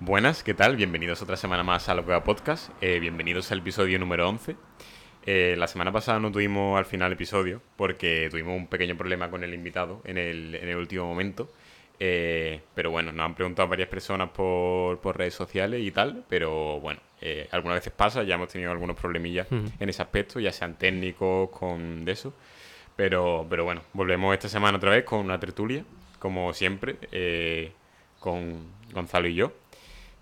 Buenas, ¿qué tal? Bienvenidos otra semana más a Locueva Podcast. Eh, bienvenidos al episodio número 11. Eh, la semana pasada no tuvimos al final episodio porque tuvimos un pequeño problema con el invitado en el, en el último momento. Eh, pero bueno, nos han preguntado varias personas por, por redes sociales y tal. Pero bueno, eh, algunas veces pasa, ya hemos tenido algunos problemillas en ese aspecto, ya sean técnicos, con de eso. Pero, pero bueno, volvemos esta semana otra vez con una tertulia, como siempre, eh, con Gonzalo y yo.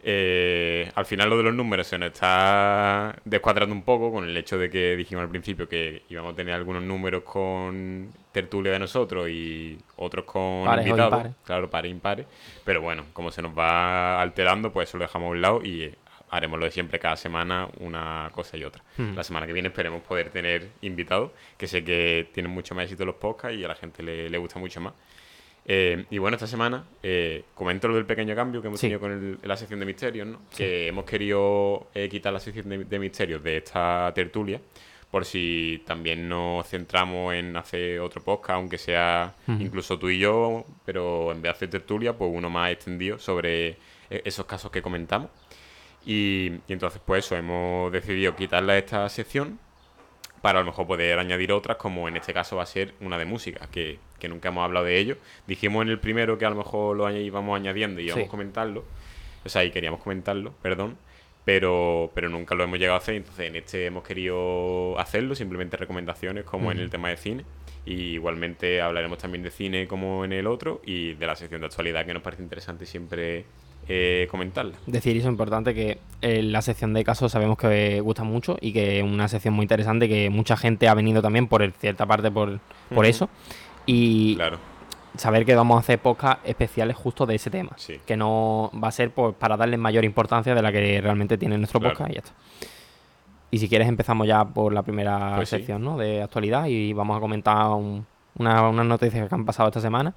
Eh, al final lo de los números se nos está descuadrando un poco con el hecho de que dijimos al principio que íbamos a tener algunos números con tertulia de nosotros y otros con Pares invitados. impares. Claro, pares impares. Pero bueno, como se nos va alterando, pues eso lo dejamos a un lado y eh, haremos lo de siempre cada semana una cosa y otra. Hmm. La semana que viene esperemos poder tener invitados, que sé que tienen mucho más éxito los podcasts y a la gente le, le gusta mucho más. Eh, y bueno, esta semana eh, comento lo del pequeño cambio que hemos Sí. tenido con el- la sección de misterios, ¿no? Que hemos querido eh, quitar la sección de, de misterios de esta tertulia, por si también nos centramos en hacer otro podcast, aunque sea incluso tú y yo, pero en vez de hacer tertulia, pues uno más extendido sobre eh, esos casos que comentamos. Y, y entonces, pues eso, hemos decidido quitarla de esta sección para a lo mejor poder añadir otras, como en este caso va a ser una de música, que, que nunca hemos hablado de ello. Dijimos en el primero que a lo mejor lo íbamos añadiendo y íbamos Sí. a comentarlo, o sea, y queríamos comentarlo, perdón, pero, pero nunca lo hemos llegado a hacer, entonces en este hemos querido hacerlo, simplemente recomendaciones como en el tema de cine. Y igualmente hablaremos también de cine como en el otro y de la sección de actualidad que nos parece interesante siempre eh, comentarla. Decir eso es importante que eh, la sección de casos sabemos que gusta mucho y que es una sección muy interesante que mucha gente ha venido también por el- cierta parte por, por eso. Y Claro, saber que vamos a hacer podcasts especiales justo de ese tema. Sí. Que no va a ser pues, para darle mayor importancia de la que realmente tiene nuestro Claro. podcast y ya está. Y si quieres empezamos ya por la primera Pues sí. sección ¿no? de actualidad y vamos a comentar un- una- unas noticias que han pasado esta semana.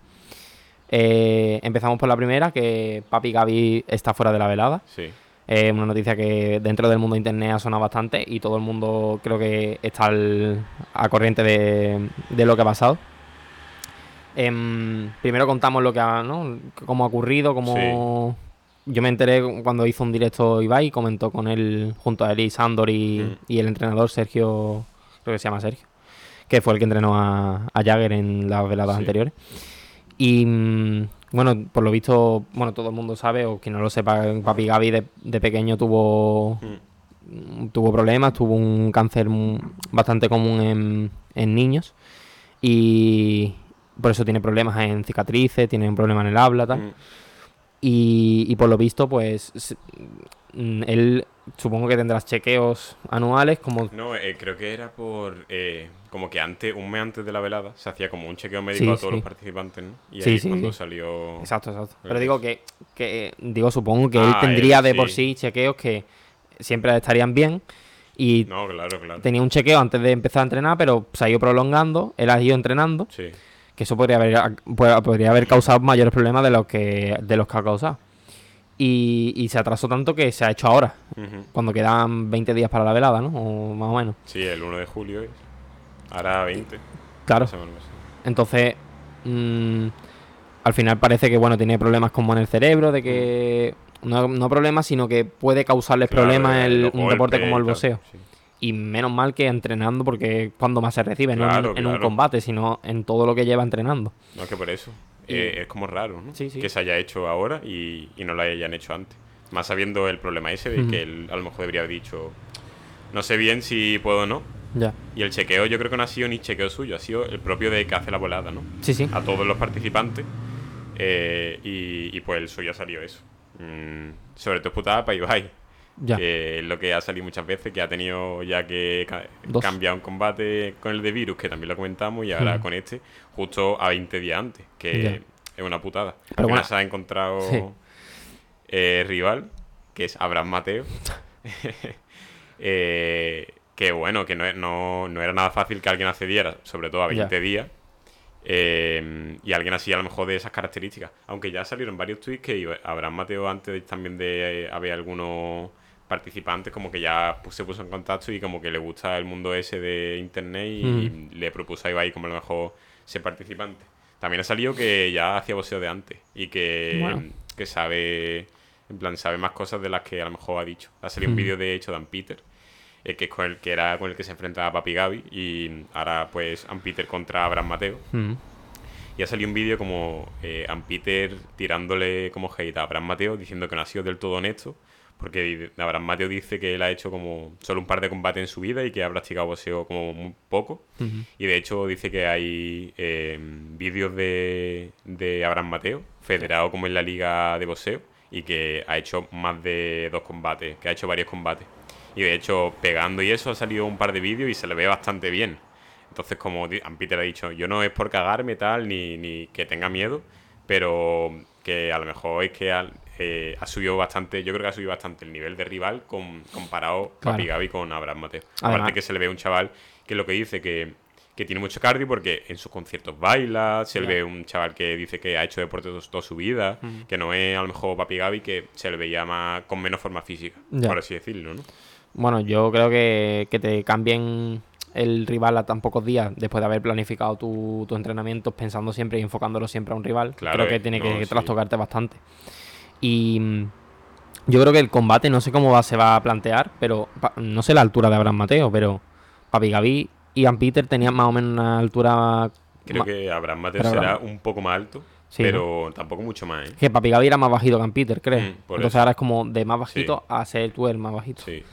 Eh, empezamos por la primera, que Papi Gaby está fuera de la velada. sí. Es una noticia que dentro del mundo de internet ha sonado bastante y todo el mundo creo que está al- a corriente de, de lo que ha pasado. Em, primero contamos lo que ha, ¿no? cómo ha ocurrido, cómo... Yo me enteré cuando hizo un directo Ibai, comentó con él, junto a él y Sandor y, Mm. y el entrenador Sergio, creo que se llama Sergio, que fue el que entrenó a, a Jagger en las veladas Sí. anteriores. Y mm, bueno, por lo visto, bueno, todo el mundo sabe, o quien no lo sepa, Papi Gaby de, de pequeño tuvo, Mm. tuvo problemas, tuvo un cáncer bastante común en, en niños. Y por eso tiene problemas en cicatrices, tiene un problema en el habla, tal. Mm. Y, y por lo visto, pues él supongo que tendrá chequeos anuales como... No, eh, creo que era por. eh, como que antes, un mes antes de la velada, se hacía como un chequeo médico Sí, a todos sí. los participantes, ¿no? Y ahí sí, cuando salió. Exacto, exacto. Pero digo que, que digo, supongo que él Ah, tendría él, de por sí. chequeos que siempre estarían bien. Y No, claro, claro. tenía un chequeo antes de empezar a entrenar, pero se ha ido prolongando, él ha ido entrenando, Sí. que eso podría haber, podría haber causado mayores problemas de los que, de los que ha causado. Y, y se atrasó tanto que se ha hecho ahora, cuando quedan 20 días para la velada, ¿no? O más o menos. Sí, el 1 de julio es. Ahora 20. Claro. Entonces, mm, al final parece que, bueno, tiene problemas como en el cerebro, de que... No, no problemas, sino que puede causarles Claro, problemas de el- un deporte como el boxeo. sí. Y menos mal que entrenando, porque es cuando más se recibe, no en- un combate, sino en todo lo que lleva entrenando. No, es que por eso. Y- eh, es como raro, ¿no? Sí, sí. Que se haya hecho ahora y, y no lo hayan hecho antes. Más sabiendo el problema ese de que él a lo mejor debería haber dicho. No sé bien si puedo o no. Ya. Y el chequeo, yo creo que no ha sido ni chequeo suyo, ha sido el propio de que hace la volada, ¿no? Sí, sí. a todos los participantes. eh, y, y pues el suyo salió eso. Mm, sobre todo putada para Ibai. Ya. Que es lo que ha salido muchas veces, que ha tenido ya que ca- Dos. cambiar un combate con el de virus, que también lo comentamos, y ahora Mm. con este, justo a 20 días antes, que Ya. es una putada. Pero bueno. se ha encontrado Sí. eh, rival, que es Abraham Mateo. Eh, que bueno, que no, no, no era nada fácil que alguien accediera, sobre todo a 20 Ya. días. eh, y alguien así a lo mejor de esas características. Aunque ya salieron varios tweets que Abraham Mateo antes también de eh, haber algunos participantes como que ya pu- se puso en contacto y como que le gusta el mundo ese de internet y le propuso a Ibai como a lo mejor ser participante. También ha salido que ya hacía boxeo de antes y que, Bueno. que sabe En plan, sabe más cosas de las que a lo mejor ha dicho. Ha salido un vídeo de hecho Dan Peter, eh, que es con el que era con el que se enfrentaba Papi Gaby, y ahora pues Dan Peter contra Abraham Mateo. Mm. Y ha salido un vídeo como eh, Ann Peter tirándole como hate a Abraham Mateo, diciendo que no ha sido del todo honesto, porque Abraham Mateo dice que él ha hecho como solo un par de combates en su vida y que ha practicado boxeo como muy poco. Y de hecho dice que hay eh, vídeos de, de Abraham Mateo, federado como en la liga de boxeo, y que ha hecho más de dos combates, que ha hecho varios combates. Y de hecho, pegando y eso, ha salido un par de vídeos y se le ve bastante bien. Entonces, como Peter ha dicho, yo no es por cagarme tal, ni, ni que tenga miedo, pero que a lo mejor es que ha, eh, ha subido bastante, yo creo que ha subido bastante el nivel de rival con, comparado Claro. Papi Gaby con Abraham Mateo. Además- Aparte que se le ve un chaval que lo que dice que, que tiene mucho cardio porque en sus conciertos baila, se le ve un chaval que dice que ha hecho deporte to- toda su vida, que no es a lo mejor Papi Gaby que se le veía más con menos forma física, por así decirlo, ¿no? Bueno, yo creo que, que te cambien el rival a tan pocos días después de haber planificado tu- tus entrenamientos pensando siempre y enfocándolo siempre a un rival. Claro, creo que eh, tiene no, que sí. trastocarte bastante. Y mm, yo creo que el combate no sé cómo va, se va a plantear, pero no sé la altura de Abraham Mateo, pero Papi Gaby y Ian Peter tenían más o menos una altura... Creo que Abraham Mateo será Abraham- un poco más alto, Sí, pero tampoco mucho más, ¿eh? Que Papi Gaby era más bajito que Ian Peter, creo. Mm, Entonces eso. ahora es como de más bajito a ser tú el más bajito. Sí.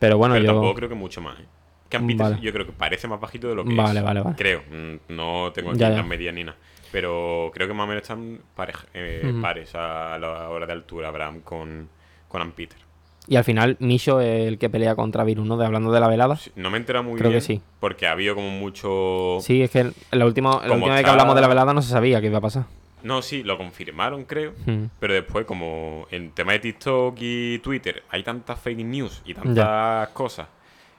Pero bueno, pero yo... tampoco creo que mucho más, ¿eh? Que Ann Peter Vale. yo creo que parece más bajito de lo que Vale, es. vale, vale. Creo. Mm, No tengo aquí las medias ni nada. Pero creo que más o menos están parej- eh, pares a la hora de altura Abraham con, con Ann Peter. Y al final, Misho es el que pelea contra Virus, ¿no? De hablando de la velada. Sí, No me he enterado muy Creo que bien. sí. Porque ha habido como mucho. Sí, es que la última, la última vez que hablamos de la velada no se sabía qué iba a pasar. No, sí, lo confirmaron, creo. Mm. Pero después, como en tema de TikTok y Twitter hay tantas fake news y tantas cosas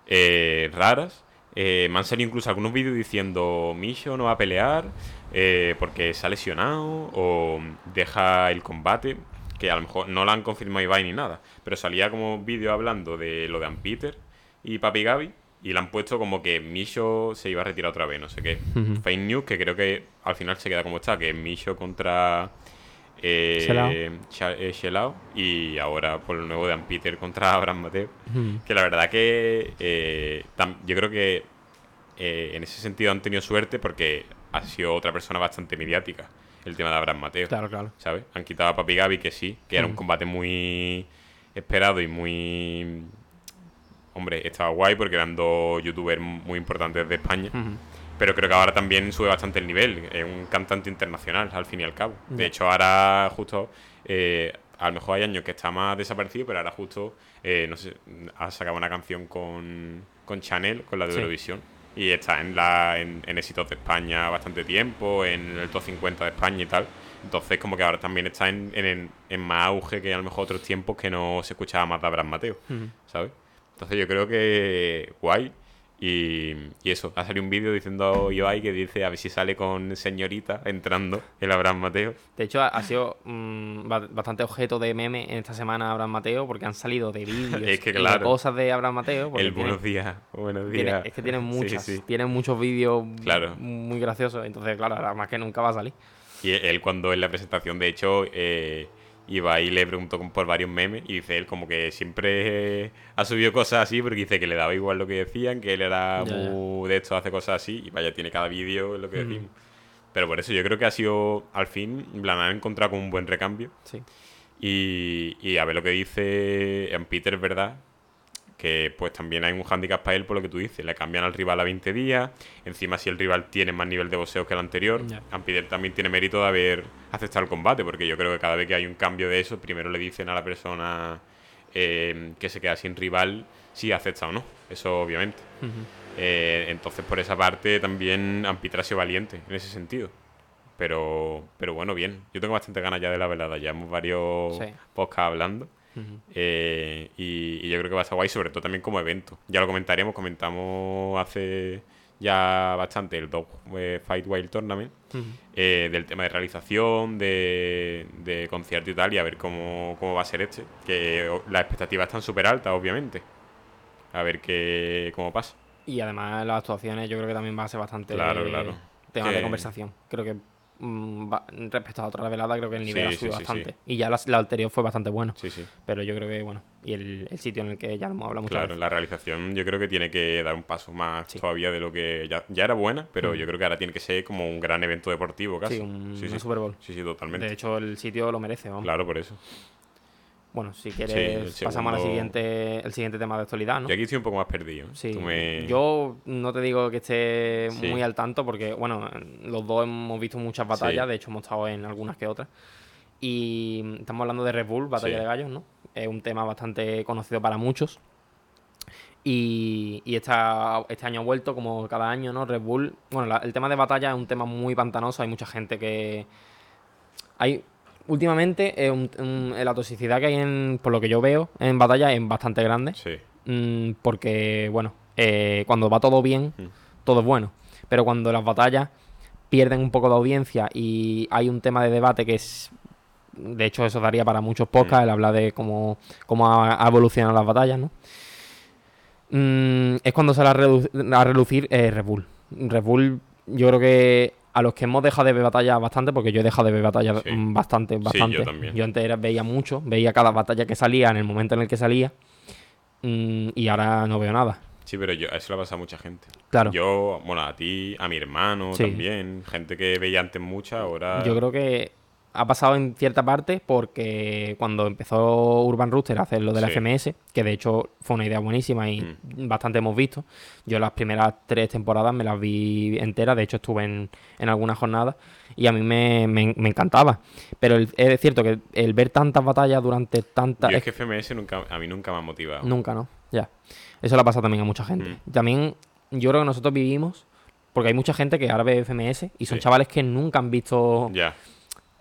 eh, raras, eh, me han salido incluso algunos vídeos diciendo Misho no va a pelear eh, porque se ha lesionado o deja el combate, que a lo mejor no lo han confirmado Ibai ni nada, pero salía como vídeo hablando de lo de Ann Peter y Papi Gaby y le han puesto como que Misho se iba a retirar otra vez, no sé qué. Fake news que creo que al final se queda como está, que es Misho contra eh, Shelao. Eh, y ahora por lo nuevo de Ann Peter contra Abraham Mateo. Mm. Que la verdad que eh, yo creo que eh, en ese sentido han tenido suerte porque ha sido otra persona bastante mediática el tema de Abraham Mateo. Claro, claro. ¿Sabes? Han quitado a Papi Gaby, que sí, que era un combate muy esperado y muy. Hombre, estaba guay porque eran dos youtubers muy importantes de España. Pero creo que ahora también sube bastante el nivel. Es un cantante internacional, al fin y al cabo. De hecho, ahora justo. eh, a lo mejor hay años que está más desaparecido, pero ahora justo. eh, no sé, ha sacado una canción con, con Chanel, con la de Sí. Eurovisión. Y está en, la, en, en éxitos de España bastante tiempo, en el top 50 de España y tal. Entonces, como que ahora también está en, en, en más auge que a lo mejor otros tiempos que no se escuchaba más de Abraham Mateo. ¿sabes? Entonces, yo creo que guay. Y, y eso, ha salido un vídeo diciendo Ibai que dice a ver si sale con señorita entrando el Abraham Mateo. De hecho, ha, sido mm, ba- bastante objeto de meme en esta semana Abraham Mateo porque han salido de vídeos Es que y de cosas de Abraham Mateo. El tiene- buenos días, buenos tiene- días. es que tienen Sí, muchas, sí. tienen muchos vídeos Claro. muy graciosos. Entonces, claro, ahora más que nunca va a salir. Y él cuando en la presentación, de hecho, eh, iba y le preguntó por varios memes y dice él como que siempre eh, ha subido cosas así porque dice que le daba igual lo que decían, que él era Ya, ya. muy de esto, hace cosas así y vaya, tiene cada vídeo lo que Mm. decimos. Pero por eso yo creo que ha sido, al fin, plan, han encontrado con un buen recambio Sí. y, y a ver lo que dice en Peter, verdad, que pues también hay un handicap para él por lo que tú dices. Le cambian al rival a 20 días. Encima, si el rival tiene más nivel de boxeo que el anterior, Ya. Peter también tiene mérito de haber aceptado el combate, porque yo creo que cada vez que hay un cambio de eso, primero le dicen a la persona eh, que se queda sin rival si acepta o no. Eso, obviamente. Eh, entonces, por esa parte, también Ampeter ha sido valiente en ese sentido. Pero, pero bueno, bien. Yo tengo bastante ganas ya de la velada. Llevamos varios Sí. podcasts hablando. Eh, y, y yo creo que va a estar guay, sobre todo también como evento. Ya lo comentaremos, comentamos hace ya bastante el Dog eh, Fight Wild Tournament, eh, del tema de realización, de, de concierto y tal, y a ver cómo, cómo va a ser este. Que las expectativas están súper altas, obviamente. A ver qué, cómo pasa. Y además las actuaciones yo creo que también va a ser bastante Claro, claro. tema Que- de conversación. Creo que respecto a otra velada, creo que el nivel Sí, ha subido sí, bastante. sí. Y ya la, la anterior fue bastante sí. Pero yo creo que, bueno, y el, el sitio en el que ya hemos hablado muchas Claro, veces. la realización yo creo que tiene que dar un paso más todavía de lo que ya, ya era buena, pero Mm. yo creo que ahora tiene que ser como un gran evento deportivo casi. Sí, un, sí, un. Super Bowl. Sí, sí, totalmente. De hecho, el sitio lo merece, vamos. Claro, por eso. Bueno, si quieres, pasamos al siguiente, el siguiente tema de actualidad, ¿no? Yo aquí estoy un poco más perdido. Sí, Tú me- yo no te digo que esté Sí. muy al tanto porque, bueno, los dos hemos visto muchas batallas, Sí. de hecho hemos estado en algunas que otras. Y estamos hablando de Red Bull, Batalla Sí. de Gallos, ¿no? Es un tema bastante conocido para muchos. Y, y esta- este año ha vuelto, como cada año, ¿no? Red Bull. Bueno, la- el tema de batalla es un tema muy pantanoso, hay mucha gente que. Hay. Últimamente, eh, un- un- la toxicidad que hay, en, por lo que yo veo, en batalla es bastante grande. Sí, Mm, porque, bueno, eh, cuando va todo bien, Mm. todo es bueno. Pero cuando las batallas pierden un poco de audiencia y hay un tema de debate que es. De hecho, eso daría para muchos podcasts, el hablar de cómo, cómo ha, ha evolucionado las batallas, ¿no? Mm, es cuando sale a relucir eh, Red Bull. Red Bull, yo creo que a los que hemos dejado de ver batallas bastante, porque yo he dejado de ver batallas Sí. mm, bastante, yo bastante. también. Yo antes era- veía mucho, veía cada batalla que salía en el momento en el que salía. Mm, y ahora no veo nada. sí, pero yo, eso le pasa a mucha gente. Claro. Yo, bueno, a ti, a mi hermano Sí. también, gente que veía antes mucha, ahora... Yo creo que ha pasado en cierta parte porque cuando empezó Urban Rooster a hacer lo de la Sí. FMS, que de hecho fue una idea buenísima y Mm. bastante hemos visto, yo las primeras tres temporadas me las vi enteras, de hecho estuve en, en algunas jornadas y a mí me, me- me encantaba. Pero el- es cierto que el ver tantas batallas durante tantas... Yo es que FMS nunca, a mí nunca me ha motivado. Nunca, ¿no? Ya. Eso le pasa también a mucha gente. Mm. También yo creo que nosotros vivimos, porque hay mucha gente que ahora ve FMS y son Sí. chavales que nunca han visto, Ya,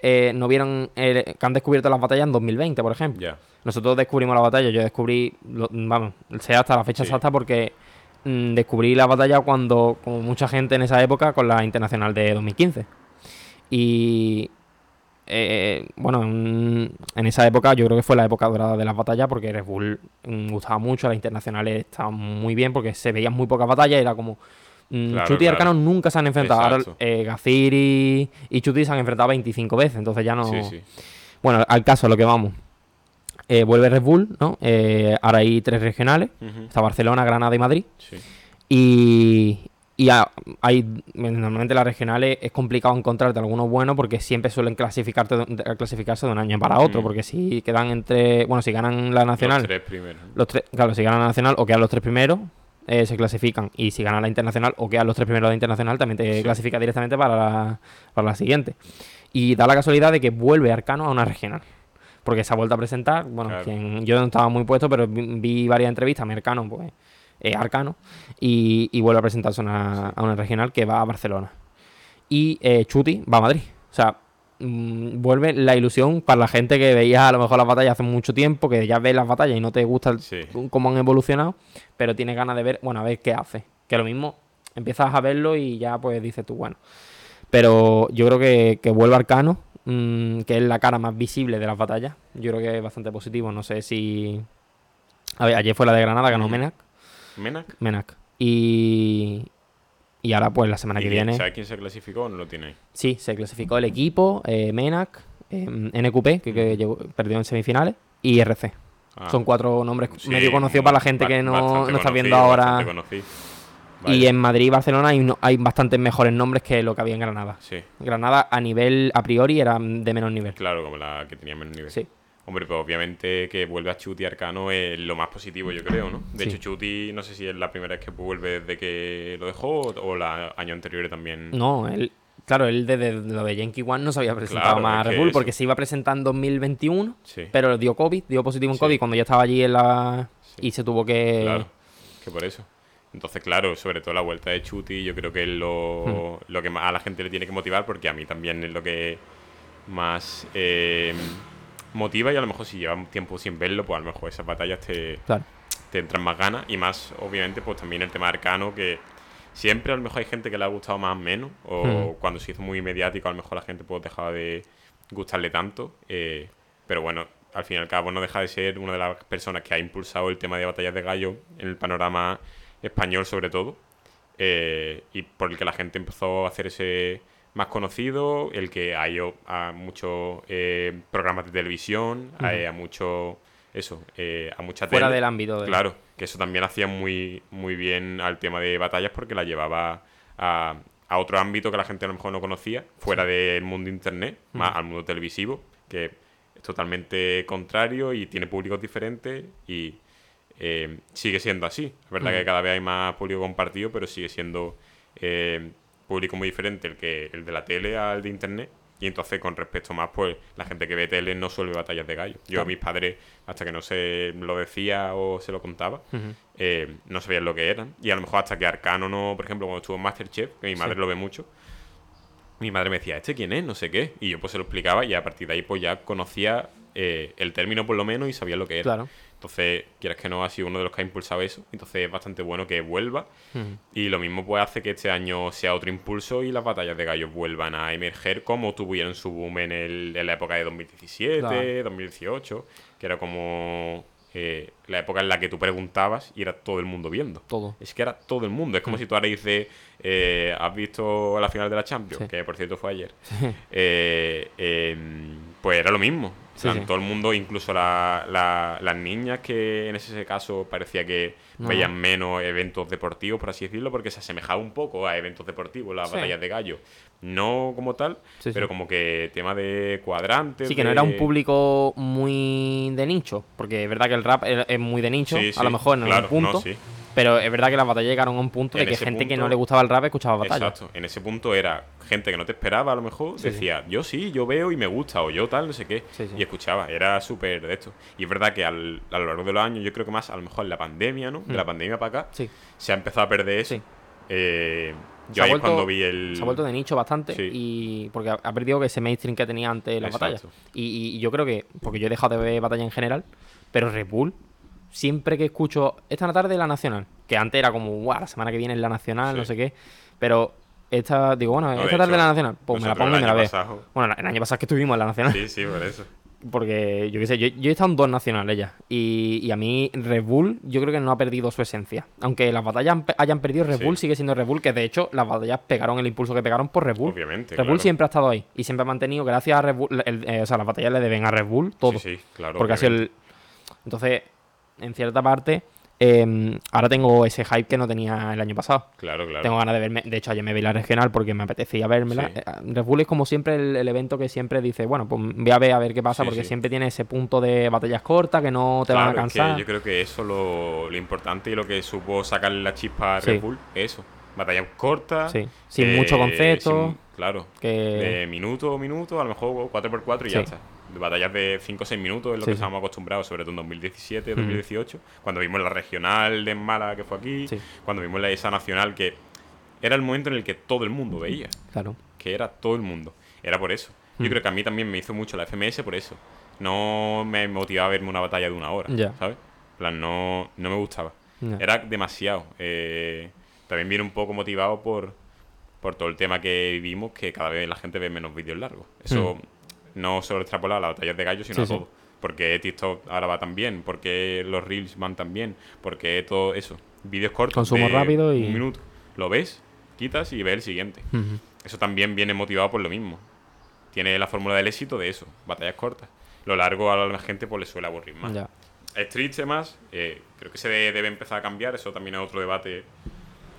eh, no vieron, eh, que han descubierto las batallas en 2020, por ejemplo. Nosotros descubrimos la batalla, yo descubrí, lo- vamos, sé hasta la fecha Sí. exacta porque mm, descubrí la batalla cuando, como mucha gente en esa época, con la Internacional de 2015. Y, eh, bueno, en, en esa época yo creo que fue la época dorada de las batallas porque Red Bull mm, gustaba mucho, las internacionales estaban muy bien porque se veían muy pocas batallas, era como... mm, Claro, Chuti y claro. Arcano nunca se han enfrentado. Ahora Exacto. eh, Gazir y, Chuti se han enfrentado 25 veces, entonces ya no... Sí, sí. Bueno, al caso, a lo que vamos. Eh, vuelve Red Bull, ¿no? Eh, ahora hay tres regionales. Está Barcelona, Granada y Madrid. sí. Y, y a- hay, normalmente las regionales es complicado encontrarte algunos buenos porque siempre suelen clasificarte de- clasificarse de un año para otro. Mm. Porque si quedan entre, bueno, si ganan la nacional, Los tres primeros. los tres, claro, si ganan la nacional o quedan los tres primeros, eh, se clasifican. Y si ganan la internacional o quedan los tres primeros de internacional, también te Sí. clasifica directamente para la, para la siguiente. Y da la casualidad de que vuelve Arcano a una regional. Porque se ha vuelto a presentar. Bueno, Claro. quien- yo no estaba muy puesto, pero vi, vi varias entrevistas. Mi Arcano, pues, es Arcano. Y, y vuelve a presentarse a una, a una regional que va a Barcelona. Y eh, Chuti va a Madrid. O sea, mm, vuelve la ilusión para la gente que veía a lo mejor las batallas hace mucho tiempo, que ya ves las batallas y no te gusta el- Sí. cómo han evolucionado, pero tienes ganas de ver, bueno, a ver qué hace. Que lo mismo, empiezas a verlo y ya pues dices tú, bueno. Pero yo creo que, que vuelve Arcano, mm, que es la cara más visible de las batallas. Yo creo que es bastante positivo. No sé si. A ver, ayer fue la de Granada, ganó. Menac. ¿Menac? Menac. Y. Y ahora, pues la semana ¿Y que viene. ¿Sabes quién se clasificó o no lo tiene ahí? Sí, se clasificó el equipo, eh, Menac, eh, NQP, que, que llegó- perdió en semifinales, y RC. Ah, Son cuatro nombres sí, medio conocidos para la gente que no, no está viendo ahora. Y en Madrid y Barcelona hay, uno- hay bastantes mejores nombres que lo que había en Granada. Sí, Granada a nivel, a priori, era de menor nivel. claro, como la que tenía menos nivel. Sí. Hombre, pues obviamente que vuelve a Chuti Arcano es lo más positivo, yo creo, ¿no? De Sí. hecho, Chuti no sé si es la primera vez que vuelve desde que lo dejó o, la año anterior también. No, él, claro, él desde lo de Yankee One no se había presentado Claro, más a Red Bull porque se iba a presentar en 2021, Sí, pero dio COVID, dio positivo en Sí. COVID cuando ya estaba allí en la... Y se tuvo que... claro. Que por eso. Entonces, claro, sobre todo la vuelta de Chuti, yo creo que es lo, Hmm. lo que más a la gente le tiene que motivar, porque a mí también es lo que más eh, motiva y a lo mejor si llevas tiempo sin verlo, pues a lo mejor esas batallas te, Claro. te entran más ganas y más, obviamente, pues también el tema arcano que siempre a lo mejor hay gente que le ha gustado más o menos o Hmm. cuando se hizo muy mediático a lo mejor la gente pues dejaba de gustarle tanto eh, pero bueno al fin y al cabo no deja de ser una de las personas que ha impulsado el tema de batallas de gallo en el panorama español sobre todo eh, y por el que la gente empezó a hacer ese más conocido, el que hay a muchos eh, programas de televisión, hay a mucho eso, eh, a mucha Fuera tele. del ámbito de... Claro, que eso también hacía muy, muy bien al tema de batallas porque la llevaba a, a otro ámbito que la gente a lo mejor no conocía, fuera del mundo internet, más al mundo televisivo, que es totalmente contrario y tiene públicos diferentes y eh, sigue siendo así. Es verdad que cada vez hay más público compartido, pero sigue siendo eh, público muy diferente el que el de la tele al de internet. Y entonces, con respecto más, pues la gente que ve tele no suele batallas de gallo. Yo, Claro. mis padres, hasta que no se lo decía o se lo contaba, eh, no sabían lo que eran. Y a lo mejor hasta que Arcano no, por ejemplo, cuando estuvo en Masterchef, que mi madre Sí. lo ve mucho, mi madre me decía, ¿este quién es? No sé qué. Y yo pues se lo explicaba y a partir de ahí pues ya conocía eh, el término por lo menos y sabía lo que era. Claro. Entonces, quieras que no, ha sido uno de los que ha impulsado eso. Entonces es bastante bueno que vuelva. Y lo mismo pues hace que este año sea otro impulso y las batallas de gallos vuelvan a emerger como tuvieron su boom en, el- en la época de 2017, Claro. 2018, que era como eh, la época en la que tú preguntabas y era todo el mundo viendo. Todo. Es que era todo el mundo. Es como si tú ahora dices, eh, ¿has visto la final de la Champions? Sí. Que por cierto fue ayer. Eh, em, pues era lo mismo. Sí. Todo el mundo, incluso la- la- las niñas que en ese caso parecía que No. veían menos eventos deportivos, por así decirlo, porque se asemejaba un poco a eventos deportivos, las Sí. batallas de gallo. No como tal, pero como que tema de cuadrantes. Sí, que no era un público muy de nicho, porque es verdad que el rap es muy de nicho, a lo mejor en claro, algún punto, no, sí. Pero es verdad que las batallas llegaron a un punto En de que gente que no le gustaba el rap escuchaba batallas. Exacto. En ese punto era gente que no te esperaba, a lo mejor, Sí, decía, yo sí, yo veo y me gusta, o yo tal, no sé qué. Sí. Y escuchaba, era súper de esto. Y es verdad que al- a lo largo de los años, yo creo que más, a lo mejor en la pandemia, ¿no? De la pandemia para acá, Mm. Sí. se ha empezado a perder eso. Eh, yo ahí es vuelto- cuando vi el. Se ha vuelto de nicho bastante Sí. y porque ha, perdido ese mainstream que tenía antes las batallas. Exacto. Y, y yo creo que, porque yo he dejado de ver batalla en general, pero Red Bull, siempre que escucho esta tarde la Nacional, que antes era como, guau, la semana que viene es la Nacional, no sé qué, pero esta, digo, bueno, No, esta tarde hecho, la Nacional, pues me la pongo y me la veo. Bueno, el año pasado que estuvimos en la Nacional, Sí, sí, por eso. porque yo qué sé, yo, yo he estado en dos nacionales ya. Y, y a mí Red Bull yo creo que no ha perdido su esencia. Aunque las batallas han hayan perdido, Red Sí. Bull sigue siendo Red Bull, que de hecho las batallas pegaron el impulso que pegaron por Red Bull. Obviamente, Red Bull siempre ha estado ahí y siempre ha mantenido, gracias a Red Bull, el- eh, o sea, las batallas le deben a Red Bull todo. Sí, sí, claro. porque ha sido el... Entonces, en cierta parte, eh, ahora tengo ese hype que no tenía el año pasado. Claro, claro. Tengo ganas de verme. De hecho, ayer me vi la regional porque me apetecía vérmela. Sí. Eh, Red Bull es como siempre el, el evento que siempre dice, bueno, pues voy a ver a ver qué pasa, Sí, porque sí. siempre tiene ese punto de batallas cortas que no te van a Claro, es que cansar. yo creo que eso lo, lo importante y lo que supo sacarle la chispa a. Red Bull es eso. Batallas cortas. Sí, sin mucho concepto, sin- claro. que De minuto minuto, a lo mejor 4x4 y ya está. Batallas de 5 o 6 minutos es lo Sí, que sí. estábamos acostumbrados, sobre todo en 2017, 2018, cuando vimos la regional de Málaga que fue aquí, Sí. cuando vimos la esa nacional que era el momento en el que todo el mundo veía, claro. que era todo el mundo. Era por eso. Mm. Yo creo que a mí también me hizo mucho la FMS por eso. No me motivaba a verme una batalla de una hora, Ya. ¿sabes? Plan, no, no me gustaba. Era demasiado. Eh, también viene un poco motivado por, por todo el tema que vivimos, que cada vez la gente ve menos vídeos largos. Eso no solo extrapola a las batallas de gallos, sino. Sí, a sí. todo. Porque TikTok ahora va tan bien, porque los Reels van tan bien, porque todo eso. Vídeos cortos. Consumo de rápido y- Un minuto. Lo ves, quitas y ves el siguiente. Eso también viene motivado por lo mismo. Tiene la fórmula del éxito de eso, batallas cortas. Lo largo a la gente pues le suele aburrir más. Ya. Es triste más, eh, creo que se de- debe empezar a cambiar, eso también es otro debate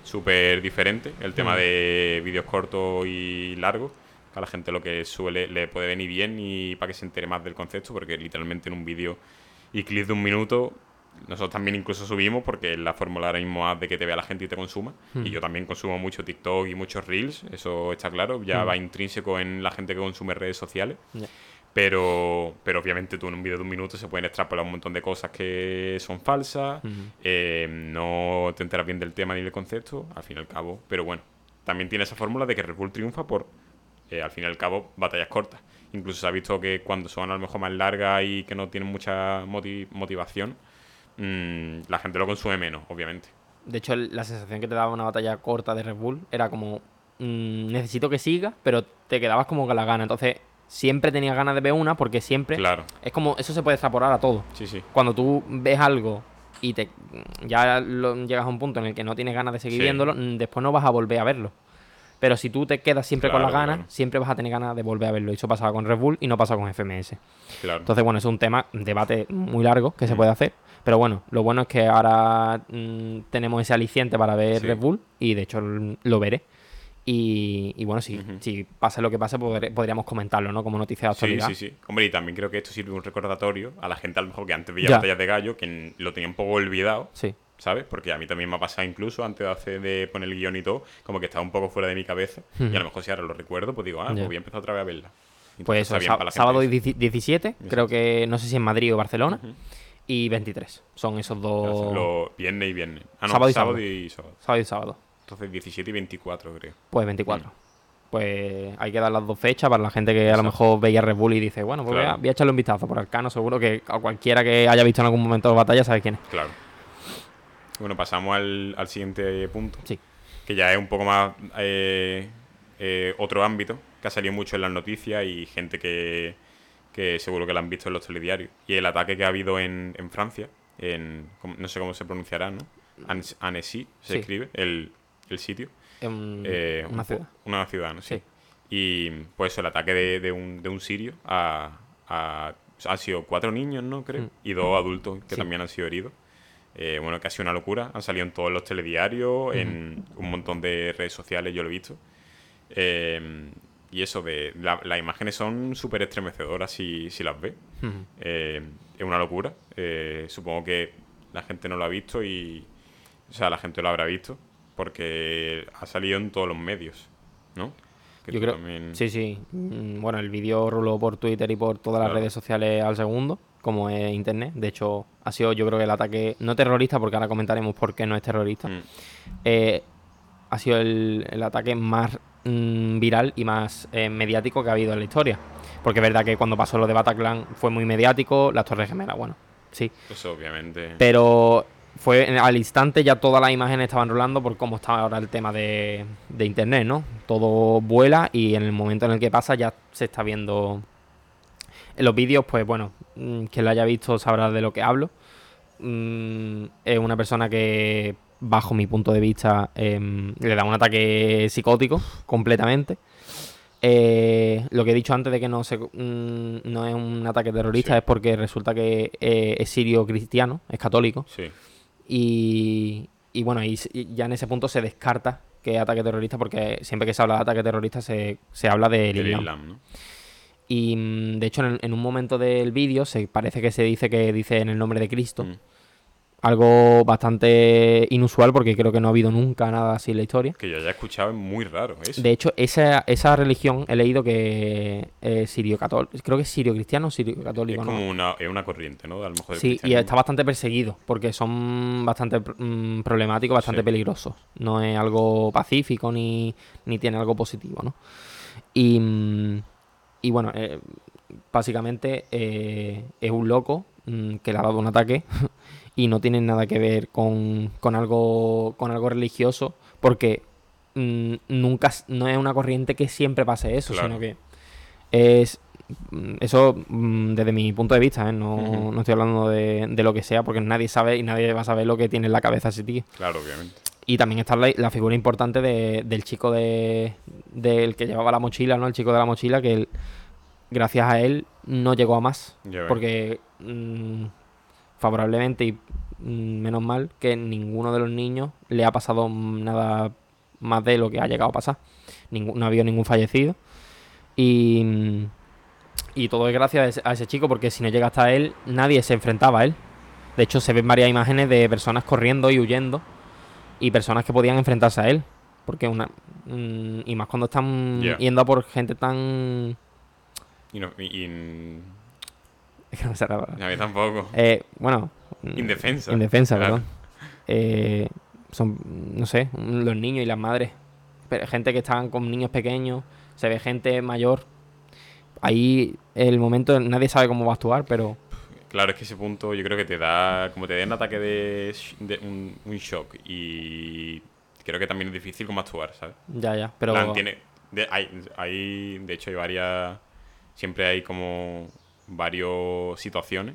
súper diferente, el tema de vídeos cortos y largos, a la gente lo que suele le puede venir bien y para que se entere más del concepto, porque literalmente en un vídeo y clip de un minuto, nosotros también incluso subimos, porque la fórmula ahora mismo es de que te vea la gente y te consuma, Mm. y yo también consumo mucho TikTok y muchos Reels, eso está claro, ya Mm. va intrínseco en la gente que consume redes sociales. Pero, pero obviamente tú en un vídeo de un minuto se pueden extrapolar un montón de cosas que son falsas, Ujú. eh, no te enteras bien del tema ni del concepto, al fin y al cabo. Pero bueno, también tiene esa fórmula de que Red Bull triunfa por, eh, al fin y al cabo, batallas cortas. Incluso se ha visto que cuando son a lo mejor más largas y que no tienen mucha moti- motivación, mm, la gente lo consume menos, obviamente. De hecho, la sensación que te daba una batalla corta de Red Bull era como, mm, necesito que siga, pero te quedabas como con la gana. Entonces, siempre tenías ganas de ver una porque siempre... Claro, Es como, eso se puede extrapolar a todo. sí, sí. Cuando tú ves algo y te ya lo- llegas a un punto en el que no tienes ganas de seguir Sí. viéndolo, mm, después no vas a volver a verlo. Pero si tú te quedas siempre con las ganas, claro. siempre vas a tener ganas de volver a verlo. Y eso pasaba con Red Bull y no pasa con FMS. Claro. Entonces, bueno, es un tema, un debate muy largo que se Mm. puede hacer. Pero bueno, lo bueno es que ahora mm, tenemos ese aliciente para ver Sí. Red Bull y de hecho lo veré. Y, y bueno, si, pasa lo que pase, podré- podríamos comentarlo, ¿no? Como noticia de Sí, actualidad. sí, sí. Hombre, y también creo que esto sirve un recordatorio a la gente a lo mejor que antes veía batallas de gallo, que lo tenía un poco olvidado, Sí. ¿Sabes? Porque a mí también me ha pasado incluso antes de hacer de poner el guion y todo, como que estaba un poco fuera de mi cabeza. Y a lo mejor si ahora lo recuerdo, pues digo, ah, Ya. pues voy a empezar otra vez a verla. Entonces Pues eso, sábado eso. 10 17, creo que no sé si en Madrid o Barcelona, y 23. Son esos dos. Viernes y viernes. Ah, no, Sábado sábado, y y sábado. Sábado y sábado. Entonces 17 y 24, creo. Pues 24. Pues hay que dar las dos fechas para la gente que a lo Exacto. mejor veía Red Bull y dice, bueno, pues voy, a, Claro. voy a echarle un vistazo. Por Arcano, seguro que a cualquiera que haya visto en algún momento la batalla sabe quién es. Claro. Bueno, pasamos al, al siguiente punto. Sí. Que ya es un poco más eh, eh, otro ámbito, que ha salido mucho en las noticias y gente que, que seguro que lo han visto en los telediarios. Y el ataque que ha habido en, en Francia, en ¿cómo- no sé cómo se pronunciará, ¿no? Annecy se Sí. escribe, el, el sitio. En Eh, una un ciudad. Una ciudad, ¿no? Sí. Sí. Y pues el ataque de, de un, de un sirio a, a- Han sido cuatro niños, ¿no? Creo. Mm. Y dos adultos que Sí. también han sido heridos. Eh, bueno, que ha sido una locura. Han salido en todos los telediarios, en un montón de redes sociales, yo lo he visto. Eh, y eso, de la- las imágenes son súper estremecedoras si, si las ves. Ujú. Eh, es una locura. Eh, supongo que la gente no lo ha visto y. O sea, la gente lo habrá visto porque ha salido en todos los medios, ¿no? Que Yo creo. también- Sí, sí. Mm, Bueno, el vídeo ruló por Twitter y por todas las redes sociales al segundo, como es internet. De hecho, ha sido yo creo que el ataque, no terrorista, porque ahora comentaremos por qué no es terrorista. Mm, eh, ha sido el, el ataque más mm, viral y más eh, mediático que ha habido en la historia. Porque es verdad que cuando pasó lo de Bataclan fue muy mediático, las Torres Gemelas, bueno, sí. Eso, obviamente. Pero fue al instante ya todas las imágenes estaban rolando por cómo está ahora el tema de, de internet, ¿no? Todo vuela y en el momento en el que pasa ya se está viendo. En los vídeos, pues bueno, mm, quien lo haya visto sabrá de lo que hablo. Mm, es una persona que, bajo mi punto de vista, em, le da un ataque psicótico completamente. Eh, lo que he dicho antes de que no, se, mm, no es un ataque terrorista Sí. es porque resulta que eh, es sirio cristiano, es católico. Sí, Y, y bueno, y, ya en ese punto se descarta que es ataque terrorista porque siempre que se habla de ataque terrorista se, se habla del del Islam. Islam, ¿no? Y mm, de hecho en, en un momento del vídeo se parece que se dice que dice en el nombre de Cristo. Mm. Algo bastante inusual porque creo que no ha habido nunca nada así en la historia. Que yo haya escuchado es muy raro eso. De hecho, esa, esa religión he leído que es sirio católico. Creo que es sirio cristiano o sirio es católico. ¿no? como una, es una corriente, ¿no? A lo mejor Sí, y está bastante perseguido porque son bastante mm, problemáticos, bastante Sí. peligrosos. No es algo pacífico ni, ni tiene algo positivo, ¿no? Y, y bueno, eh, básicamente eh, es un loco mm, que le ha dado un ataque y no tiene nada que ver con, con algo con algo religioso porque mm, nunca no es una corriente que siempre pase eso, Claro. sino que es mm, eso desde mi punto de vista, ¿eh? no, no estoy hablando de, de lo que sea porque nadie sabe y nadie va a saber lo que tiene en la cabeza ese tío. Claro, obviamente. Y también está la, la figura importante de- del chico de, del que llevaba la mochila, ¿no? El chico de la mochila, que él, gracias a él no llegó a más. Porque mm, favorablemente y mm, menos mal que ninguno de los niños le ha pasado nada más de lo que ha llegado a pasar. No ha habido ningún fallecido. Y, y todo es gracias a ese chico porque si no llega hasta él, nadie se enfrentaba a él. De hecho, se ven varias imágenes de personas corriendo y huyendo y personas que podían enfrentarse a él. Porque una. mm, y más cuando están yendo a por gente tan. Y, no, y- y- Es que no me sale a mí tampoco. Eh, bueno. mm, Indefensa. Indefensa, Claro. perdón. Eh, son, no sé, los niños y las madres. Pero gente que están con niños pequeños, se ve gente mayor. Ahí el momento, nadie sabe cómo va a actuar, pero Claro, es que ese punto yo creo que te da, como te da un ataque de, de un, un shock y creo que también es difícil como actuar, ¿sabes? ya, ya. Pero Plan, tiene, de, hay, hay, de hecho hay varias, siempre hay como varias situaciones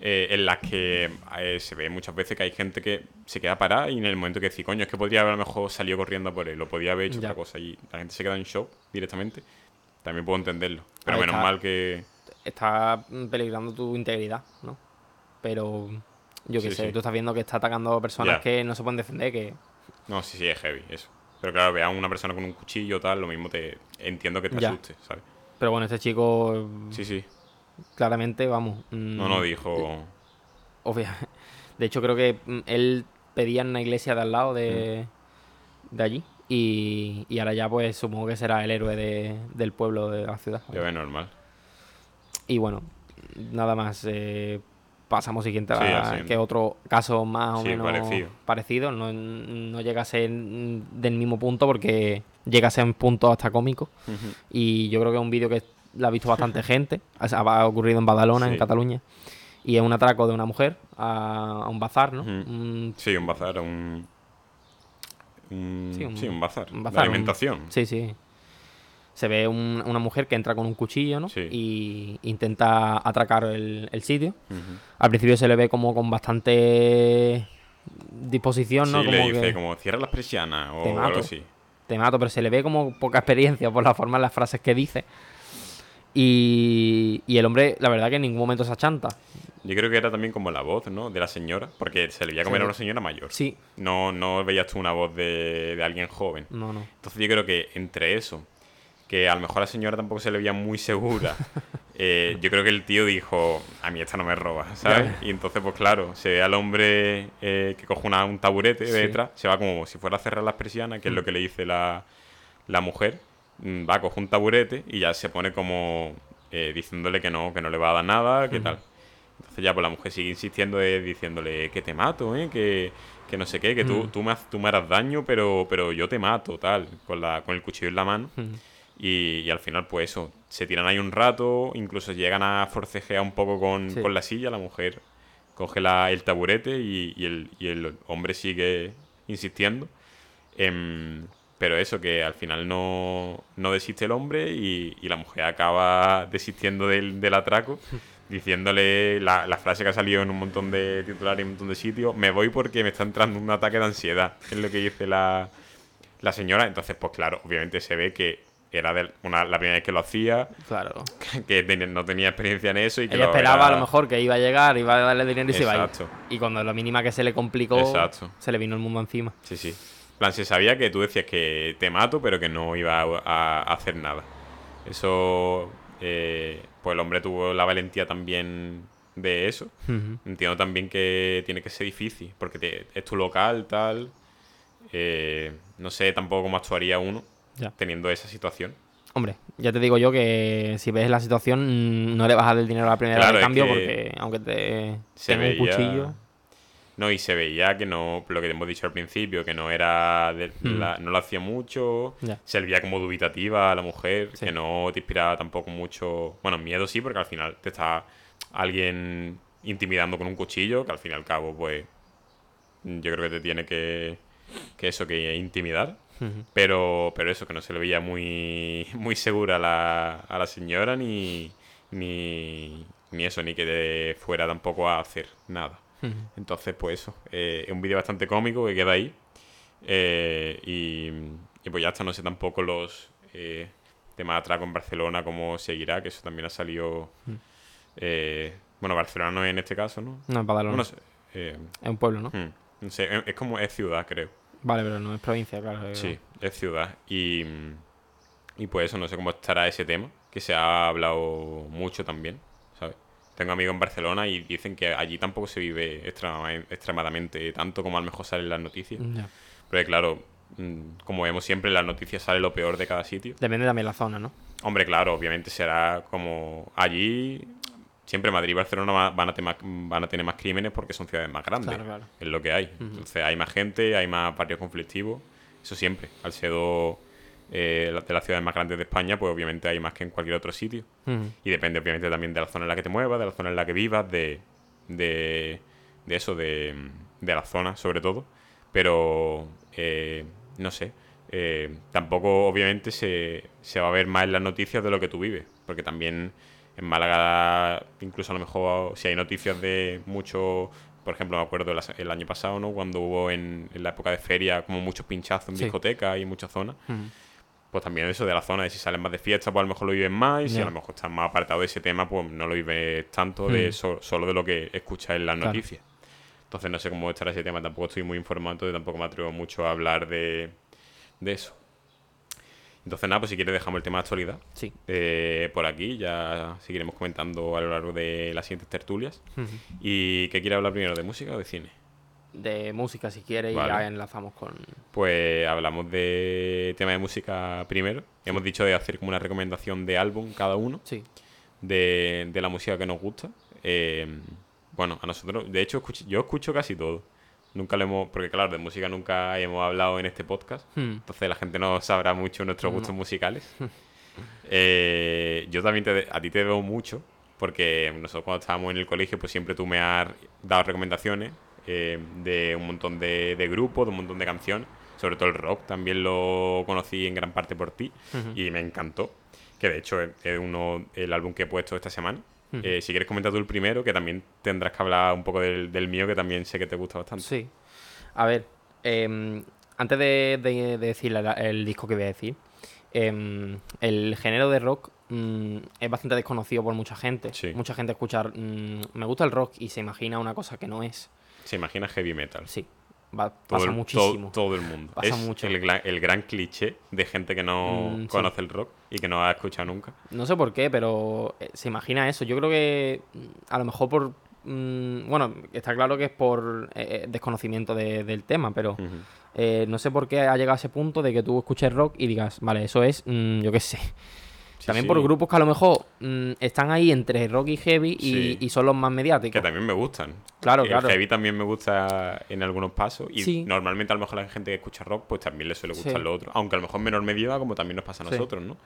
eh, en las que eh, se ve muchas veces que hay gente que se queda parada y en el momento que dice, coño, es que podría haber a lo mejor salido corriendo por él, o podía haber hecho Ya. otra cosa y la gente se queda en shock directamente, también puedo entenderlo. Pero Ahí menos está. mal que... Está peligrando tu integridad, ¿no? Pero yo qué Sí, sé, sí. tú estás viendo que está atacando a personas que no se pueden defender, que No, sí, sí, es heavy, eso. Pero claro, vean una persona con un cuchillo tal, lo mismo te entiendo que te asuste, ¿sabes? pero bueno, este chico Sí, sí. claramente, vamos. mm, No, no, dijo... obvia- De hecho, creo que mm, él pedía en una iglesia de al lado de, Mm. de allí. Y, y ahora ya, pues supongo que será el héroe de- del pueblo de la ciudad. Ya ve normal. Y bueno, nada más. eh, pasamos siguiente a Sí, que otro caso más o Sí, menos parecido. parecido. No, no llega a ser del mismo punto porque llega a ser un punto hasta cómico. Y yo creo que es un vídeo que la ha visto bastante gente. Ha ocurrido en Badalona, en. Cataluña. Y es un atraco de una mujer a, a un bazar, ¿no? Un- Sí, un bazar, un... un- Sí, un- sí, un bazar. un bazar, alimentación. Sí, sí. Se ve un- una mujer que entra con un cuchillo, ¿no? Sí. Y intenta atracar el, el sitio. Al principio se le ve como con bastante disposición, ¿no? Sí, como le dice que como cierra las persianas o algo así. te mato, pero se le ve como poca experiencia por la forma en las frases que dice. Y, y el hombre, la verdad que en ningún momento se achanta. Yo creo que era también como la voz, ¿no? De la señora, porque se le veía como Se era ve- una señora mayor. Sí, No, no veías tú una voz de, de alguien joven. no, no. Entonces yo creo que entre eso, que a lo mejor a la señora tampoco se le veía muy segura, eh, yo creo que el tío dijo, a mí esta no me roba, ¿sabes? Y entonces, pues claro, se ve al hombre eh, que coge una- un taburete de Sí. detrás, se va como si fuera a cerrar las persianas, que es lo que le dice la, la mujer, mm, va, coge un taburete y ya se pone como eh, diciéndole que no, que no le va a dar nada, que tal. Entonces ya pues la mujer sigue insistiendo diciéndole que te mato, ¿eh? que, que no sé qué, que tú, Mm. tú, me, tú me harás daño, pero, pero yo te mato, tal, con, la, con el cuchillo en la mano. Mm. Y, y al final, pues eso, se tiran ahí un rato, incluso llegan a forcejear un poco con, Sí. con la silla, la mujer coge la- el taburete y, y el, y el hombre sigue insistiendo. Em, pero eso, que al final no, no desiste el hombre y, y la mujer acaba desistiendo del, del atraco, diciéndole la, la frase que ha salido en un montón de titulares y un montón de sitios, me voy porque me está entrando un ataque de ansiedad, es lo que dice la, la señora. Entonces, pues claro, obviamente se ve que era de una, la primera vez que lo hacía, Claro. que no tenía experiencia en eso y que Ella lo esperaba a lo mejor que iba a llegar, iba a darle dinero y se iba a ir. Exacto. Y cuando la mínima que se le complicó, Exacto. se le vino el mundo encima. Sí, sí. En plan, se sabía que tú decías que te mato, pero que no iba a, a hacer nada. Eso, eh, pues el hombre tuvo la valentía también de eso. Entiendo también que tiene que ser difícil, porque te- es tu local, tal. Eh, no sé tampoco cómo actuaría uno Ya. teniendo esa situación. Hombre, ya te digo yo que si ves la situación, mm, no le vas a dar el dinero a la primera Claro, de cambio que porque aunque te Se tenga un cuchillo. No, y se veía que no, lo que hemos dicho al principio, que no era de- Mm. la- no lo hacía mucho, se veía como dubitativa a la mujer, Sí. que no te inspiraba tampoco mucho, bueno, miedo sí, porque al final te está alguien intimidando con un cuchillo, que al fin y al cabo, pues, yo creo que te tiene que, que eso, que intimidar. Pero, pero eso, que no se le veía muy, muy segura a la, a la señora, ni, ni, ni eso, ni que de- fuera tampoco a hacer nada. Entonces, pues eso, eh, es un vídeo bastante cómico que queda ahí. Eh, y, y pues ya está, no sé tampoco los eh, temas de atraco en Barcelona, cómo seguirá, que eso también ha salido... eh, bueno, Barcelona no es en este caso, ¿no? No, Badalona. Bueno, Es un pueblo, ¿no? hmm, no sé, es, es como, es ciudad, creo. Vale, pero no es provincia, claro. Sí, es ciudad. Y, y pues eso, no sé cómo estará ese tema, que se ha hablado mucho también, ¿sabes? Tengo amigos en Barcelona y dicen que allí tampoco se vive extrema- extremadamente tanto como a lo mejor salen las noticias. Pero claro, mm, como vemos siempre, en las noticias sale lo peor de cada sitio. Depende también la zona, ¿no? Hombre, claro, obviamente será como allí. Siempre Madrid y Barcelona va- van a, tener más, van a tener más crímenes porque son ciudades más grandes. Claro, claro. Es lo que hay. Entonces hay más gente, hay más barrios conflictivos. Eso siempre. Al ser dos, eh, de las ciudades más grandes de España, pues obviamente hay más que en cualquier otro sitio. Y depende obviamente también de la zona en la que te muevas, de la zona en la que vivas, de, de, de eso, de, de la zona sobre todo. Pero, eh, no sé, eh, tampoco obviamente se, se va a ver más en las noticias de lo que tú vives, porque también En Málaga, incluso a lo mejor, si hay noticias de mucho, por ejemplo, me acuerdo el, año pasado, ¿no? Cuando hubo en, en la época de feria como muchos pinchazos en Sí. discotecas y en muchas zonas. Pues también eso de la zona, de si salen más de fiesta, pues a lo mejor lo viven más, y si a lo mejor estás más apartado de ese tema, pues no lo vives tanto de so- solo de lo que escuchas en las Claro. noticias. Entonces no sé cómo estará ese tema, tampoco estoy muy informado, entonces tampoco me atrevo mucho a hablar de, de eso. Entonces nada, pues si quieres dejamos el tema de actualidad Sí. eh, por aquí, ya seguiremos comentando a lo largo de las siguientes tertulias. ¿Y qué quiere hablar primero, de música o de cine? De música, si quieres, Vale. y ya enlazamos con. Pues hablamos de tema de música primero. Hemos dicho de hacer como una recomendación de álbum cada uno, Sí. de, de la música que nos gusta. Eh, bueno, a nosotros, de hecho, yo escucho casi todo. Nunca lo hemos, porque claro, de música nunca hemos hablado en este podcast. Hmm. Entonces la gente no sabrá mucho nuestros gustos musicales. Eh, yo también te, a ti te veo mucho, porque nosotros cuando estábamos en el colegio, pues siempre tú me has dado recomendaciones eh, de un montón de, de grupos, de un montón de canciones. Sobre todo el rock, también lo conocí en gran parte por ti y me encantó. Que de hecho es, es uno el álbum que he puesto esta semana. Eh, si quieres comentar tú el primero, que también tendrás que hablar un poco del, del mío, que también sé que te gusta bastante. Sí. A ver, em, antes de, de- de decir la- el disco que voy a decir, em, el género de rock mm, es bastante desconocido por mucha gente. Sí. Mucha gente escucha, mm, me gusta el rock y se imagina una cosa que no es. Se imagina heavy metal. Sí, va, Todo pasa el, muchísimo. Todo, todo el mundo. Pasa es mucho. El, el gran cliché de gente que no Mm, sí. conoce el rock y que no ha escuchado nunca. No sé por qué, pero eh, se imagina eso. Yo creo que mm, a lo mejor por... mm, bueno, está claro que es por eh, eh, desconocimiento de- del tema, pero Ujú. eh, no sé por qué ha llegado a ese punto de que tú escuches rock y digas, vale, eso es, mm, yo qué sé. Sí, También sí, por grupos que a lo mejor mm, están ahí entre rock y heavy y, Sí. y son los más mediáticos. Que también me gustan. Claro, el claro. heavy también me gusta en algunos pasos. Y Sí. normalmente a lo mejor la gente que escucha rock, pues también le suele gustar lo otro. Aunque a lo mejor en menor medida, como también nos pasa a nosotros, ¿no?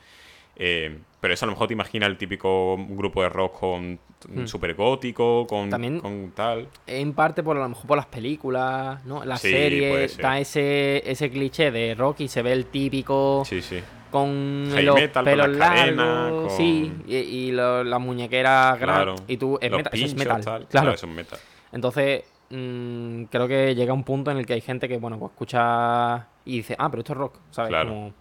Eh, pero eso a lo mejor te imagina el típico grupo de rock con super gótico, con. También- con tal. En parte por a lo mejor por las películas, ¿no? Las Sí, series, ser. está ese, ese cliché de rock y se ve el típico Sí, sí. Con Heavy los metal, con pelos las cadenas, largos, con- sí, y, y lo- las muñequeras Claro. grandes. Y tú, es Los metal, eso es metal. tal. Claro. eso es metal. Entonces, mm, creo que llega un punto en el que hay gente que, bueno, pues escucha y dice, ah, pero esto es rock, ¿sabes? Claro. Como-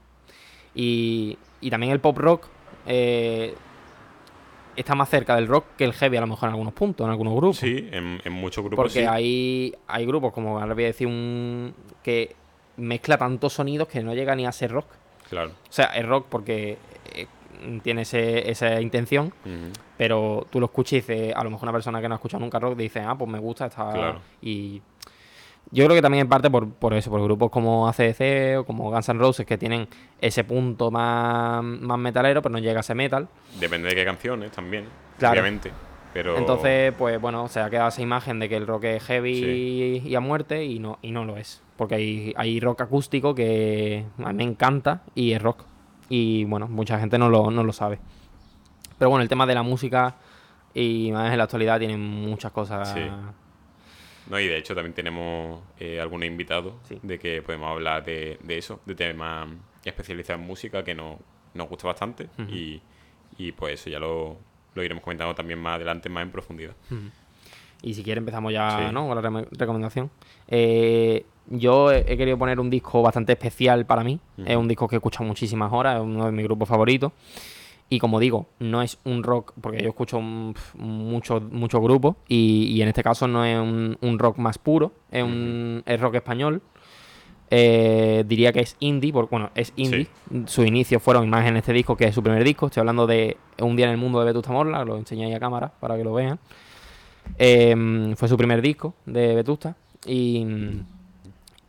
Y, y también el pop rock eh, está más cerca del rock que el heavy, a lo mejor en algunos puntos, en algunos grupos. Sí, en, en muchos grupos Porque sí. hay, hay grupos, como ahora voy a decir, un que mezcla tantos sonidos que no llega ni a ser rock. Claro. O sea, es rock porque eh, tiene ese- esa intención, pero tú lo escuchas y dices, a lo mejor una persona que no ha escuchado nunca rock dice, ah, pues me gusta, está... Claro. Y yo creo que también en parte por, por eso, por grupos como ACDC o como Guns N' Roses que tienen ese punto más, más metalero, pero no llega a ese metal. Depende de qué canciones también, Claro. obviamente. Pero Entonces, pues bueno, se ha quedado esa imagen de que el rock es heavy y a muerte y no, y no lo es. Porque hay, hay rock acústico que a mí me encanta y es rock. Y bueno, mucha gente no lo, no lo sabe. Pero bueno, el tema de la música y más en la actualidad tiene muchas cosas. Sí. No, y de hecho también tenemos eh, algunos invitados Sí. de que podemos hablar de, de eso, de temas especializados en música que nos, nos gusta bastante y, y pues eso ya lo, lo iremos comentando también más adelante, más en profundidad. Y si quiere empezamos ya Sí. ¿no? con la recomendación. Eh, yo he he querido poner un disco bastante especial para mí. Es un disco que he escuchado muchísimas horas, es uno de mis grupos favoritos. Y como digo, no es un rock, porque yo escucho pf, muchos muchos grupos, y, y en este caso no es un, un rock más puro, es, un, es rock español. Eh, diría que es indie, porque bueno, es indie. Sus inicios fueron más en este disco, que es su primer disco. Estoy hablando de Un día en el mundo de Vetusta Morla, lo enseñé ahí a cámara para que lo vean. Eh, fue su primer disco de Vetusta y,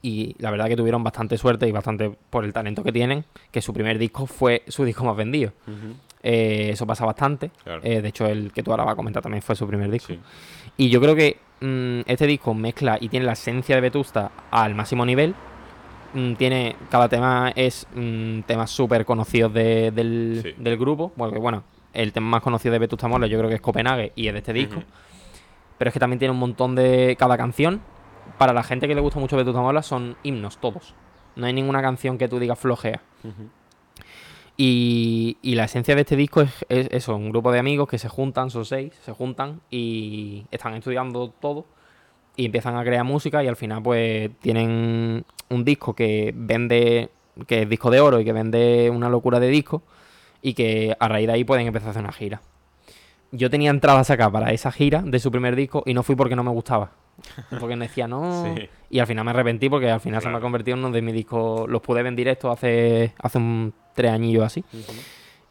y la verdad que tuvieron bastante suerte y bastante por el talento que tienen, que su primer disco fue su disco más vendido. Eh, eso pasa bastante. Claro. Eh, de hecho, el que tú ahora vas a comentar también fue su primer disco. Sí. Y yo creo que mm, este disco mezcla y tiene la esencia de Vetusta al máximo nivel. Mm, tiene cada tema es mm, temas súper conocidos de- del, Sí. del grupo. Porque bueno, el tema más conocido de Vetusta Morla yo creo que es Copenhague y es de este disco. Pero es que también tiene un montón de. Cada canción, para la gente que le gusta mucho Vetusta Morla, son himnos, todos. No hay ninguna canción que tú digas flojea. Y, y la esencia de este disco es, es eso, un grupo de amigos que se juntan, son seis, se juntan y están estudiando todo y empiezan a crear música y al final pues tienen un disco que vende, que es disco de oro y que vende una locura de disco y que a raíz de ahí pueden empezar a hacer una gira. Yo tenía entradas acá para esa gira de su primer disco y no fui porque no me gustaba. Porque me decía no. Sí. Y al final me arrepentí porque al final se me ha convertido en uno de mis discos. Los pude ver en directo hace, hace un tres añillos así.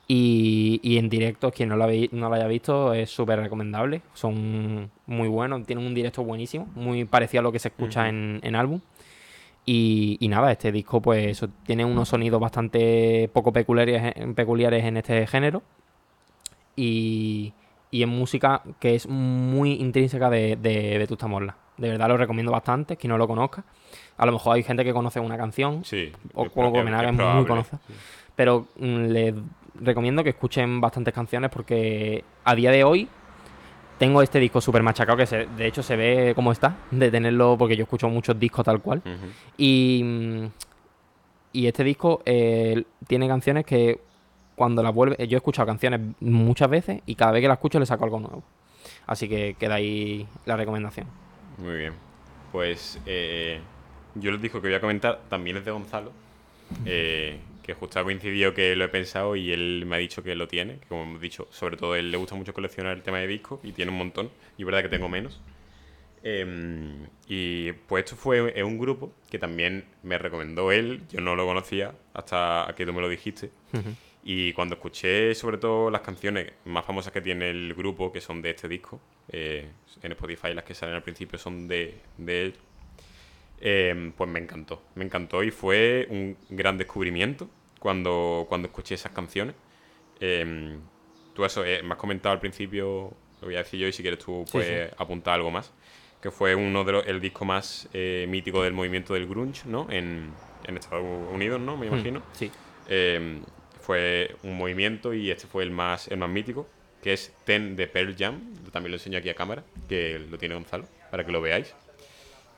Y, y en directo, quien no lo, habéis- no lo haya visto, es súper recomendable. Son muy buenos, tienen un directo buenísimo, muy parecido a lo que se escucha en, en álbum. Y, y nada, este disco pues eso, tiene unos sonidos bastante poco peculiares, en- peculiares en este género. Y, y en música que es muy intrínseca de, de Vetusta Morla. De verdad lo recomiendo bastante, quien no lo conozca. A lo mejor hay gente que conoce una canción, Sí. O es- Cuoco es- muy sí. pero mm, les recomiendo que escuchen bastantes canciones porque a día de hoy tengo este disco súper machacado que se- de hecho se ve cómo está, de tenerlo porque yo escucho muchos discos tal cual. Y, mm, y este disco eh, tiene canciones que cuando las vuelve, yo he escuchado canciones muchas veces y cada vez que las escucho le saco algo nuevo. Así que queda ahí la recomendación. Muy bien. Pues eh, yo les digo que voy a comentar también es de Gonzalo, eh, que justo ha coincidido que lo he pensado y él me ha dicho que lo tiene, que como hemos dicho, sobre todo a él le gusta mucho coleccionar el tema de discos y tiene un montón, y es verdad que tengo menos. Em, y pues esto fue un grupo que también me recomendó él, yo no lo conocía hasta que tú me lo dijiste. Y cuando escuché sobre todo las canciones más famosas que tiene el grupo, que son de este disco, eh, en Spotify las que salen al principio son de, de él, eh, pues me encantó. Me encantó y fue un gran descubrimiento cuando, cuando escuché esas canciones. Eh, tú eso, me has comentado al principio, lo voy a decir yo y si quieres tú Sí, puedes apuntar algo más, que fue uno de los, el disco más eh, mítico del movimiento del grunge, ¿no? En, en Estados Unidos, ¿no? Me imagino. Mm, Sí. Eh, fue un movimiento y este fue el más, el más mítico, que es Ten de Pearl Jam. También lo enseño aquí a cámara, que lo tiene Gonzalo, para que lo veáis.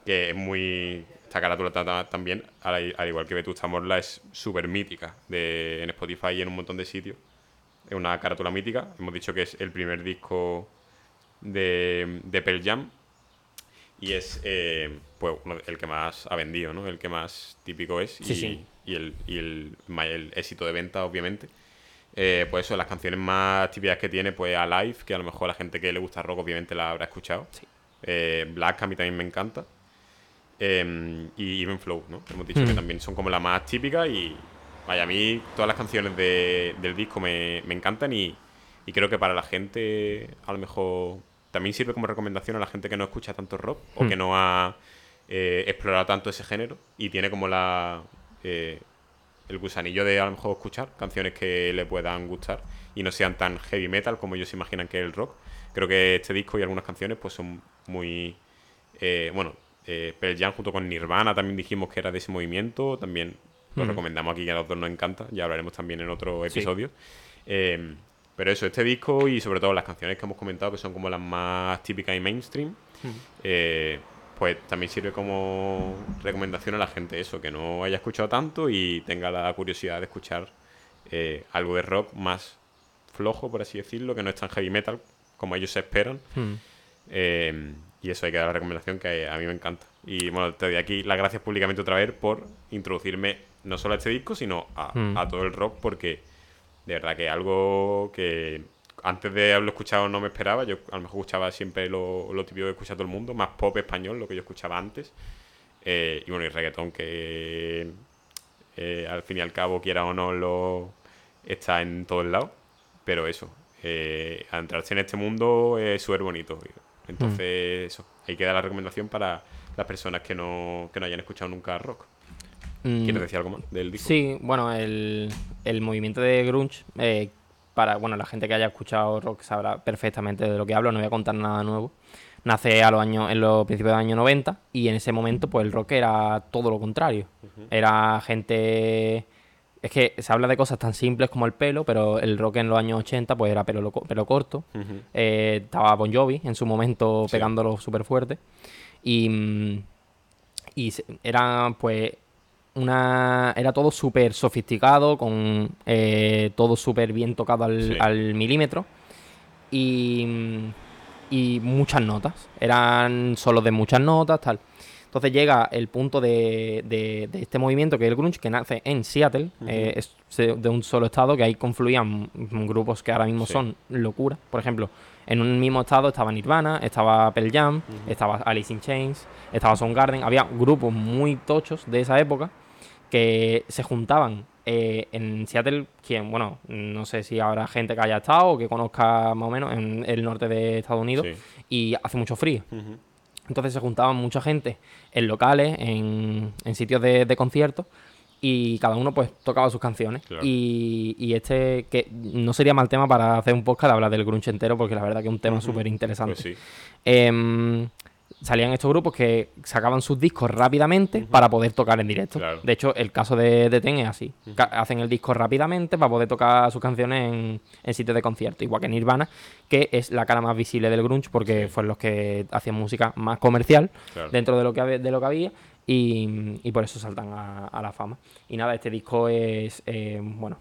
Que es muy... Esta carátula ta- ta- también, al igual que Vetusta Morla, es súper mítica de, en Spotify y en un montón de sitios. Es una carátula mítica. Hemos dicho que es el primer disco de, de Pearl Jam. Y es eh, pues el que más ha vendido, ¿no? El que más típico es. Sí, y, sí. y el, y el, éxito de venta, obviamente. Eh, pues eso, las canciones más típicas que tiene, pues Alive, que a lo mejor la gente que le gusta rock obviamente la habrá escuchado. Sí. Eh, Black a mí también me encanta. Eh, y Even Flow, ¿no? Hemos dicho que Mm. también son como las más típicas y vaya, a mí todas las canciones de- del disco me, me encantan y, y creo que para la gente a lo mejor también sirve como recomendación a la gente que no escucha tanto rock o Mm. que no ha eh, explorado tanto ese género y tiene como la eh, el gusanillo de a lo mejor escuchar canciones que le puedan gustar y no sean tan heavy metal como ellos se imaginan que es el rock. Creo que este disco y algunas canciones pues son muy eh, bueno, eh, Pearl Jam junto con Nirvana también dijimos que era de ese movimiento, también lo Ujú. recomendamos aquí que a los dos nos encanta, ya hablaremos también en otro episodio. Eh, pero eso, este disco y sobre todo las canciones que hemos comentado que son como las más típicas y mainstream, eh, pues también sirve como recomendación a la gente eso, que no haya escuchado tanto y tenga la curiosidad de escuchar eh, algo de rock más flojo, por así decirlo, que no es tan heavy metal como ellos se esperan. Mm. Eh, y eso hay que dar la recomendación que a mí me encanta. Y bueno, te doy aquí las gracias públicamente otra vez por introducirme no solo a este disco, sino a, Mm. a todo el rock, porque de verdad que algo que antes de haberlo escuchado no me esperaba. Yo a lo mejor escuchaba siempre lo, lo típico que escucha todo el mundo, más pop español, lo que yo escuchaba antes. Eh, y bueno, y reggaetón, que eh, al fin y al cabo, quiera o no, lo está en todos lados. Pero eso, eh, adentrarse en este mundo es súper bonito. Entonces, eso, hay que dar la recomendación para las personas que no, que no hayan escuchado nunca rock. Mm, ¿Quieres decir algo más del disco? Sí, bueno, el, el movimiento de grunge, eh, para bueno, la gente que haya escuchado rock sabrá perfectamente de lo que hablo, no voy a contar nada nuevo. Nace a los años, en los principios de los años 90 y en ese momento pues el rock era todo lo contrario. Era gente... Es que se habla de cosas tan simples como el pelo, pero el rock en los años 80 pues era pelo, pelo corto. Eh, estaba Bon Jovi en su momento Sí. pegándolo súper fuerte. Y, mm, y era pues una era todo súper sofisticado, con eh, todo súper bien tocado al, Sí. al milímetro y, y muchas notas. Eran solo de muchas notas, tal. Entonces llega el punto de, de- de este movimiento que es el grunge, que nace en Seattle, eh, es de un solo estado, que ahí confluían grupos que ahora mismo Sí. son locura. Por ejemplo, en un mismo estado estaba Nirvana, estaba Pearl Jam, estaba Alice in Chains, estaba Soundgarden. Había grupos muy tochos de esa época que se juntaban eh, en Seattle, quien, bueno, no sé si habrá gente que haya estado o que conozca más o menos en el norte de Estados Unidos Sí. y hace mucho frío. Entonces se juntaban mucha gente en locales, en, en sitios de, de conciertos y cada uno pues tocaba sus canciones. Claro. Y, y este, que no sería mal tema para hacer un podcast de hablar del grunge entero porque la verdad que es un tema súper interesante. Pues sí. Em, salían estos grupos que sacaban sus discos rápidamente para poder tocar en directo. Claro. De hecho, el caso de, de Ten es así. Hacen el disco rápidamente para poder tocar sus canciones en, en sitios de concierto. Igual que Nirvana, que es la cara más visible del grunge porque fueron los que hacían música más comercial Claro. dentro de lo que, habe- de lo que había. Y, y por eso saltan a, a la fama. Y nada, este disco es, eh, bueno,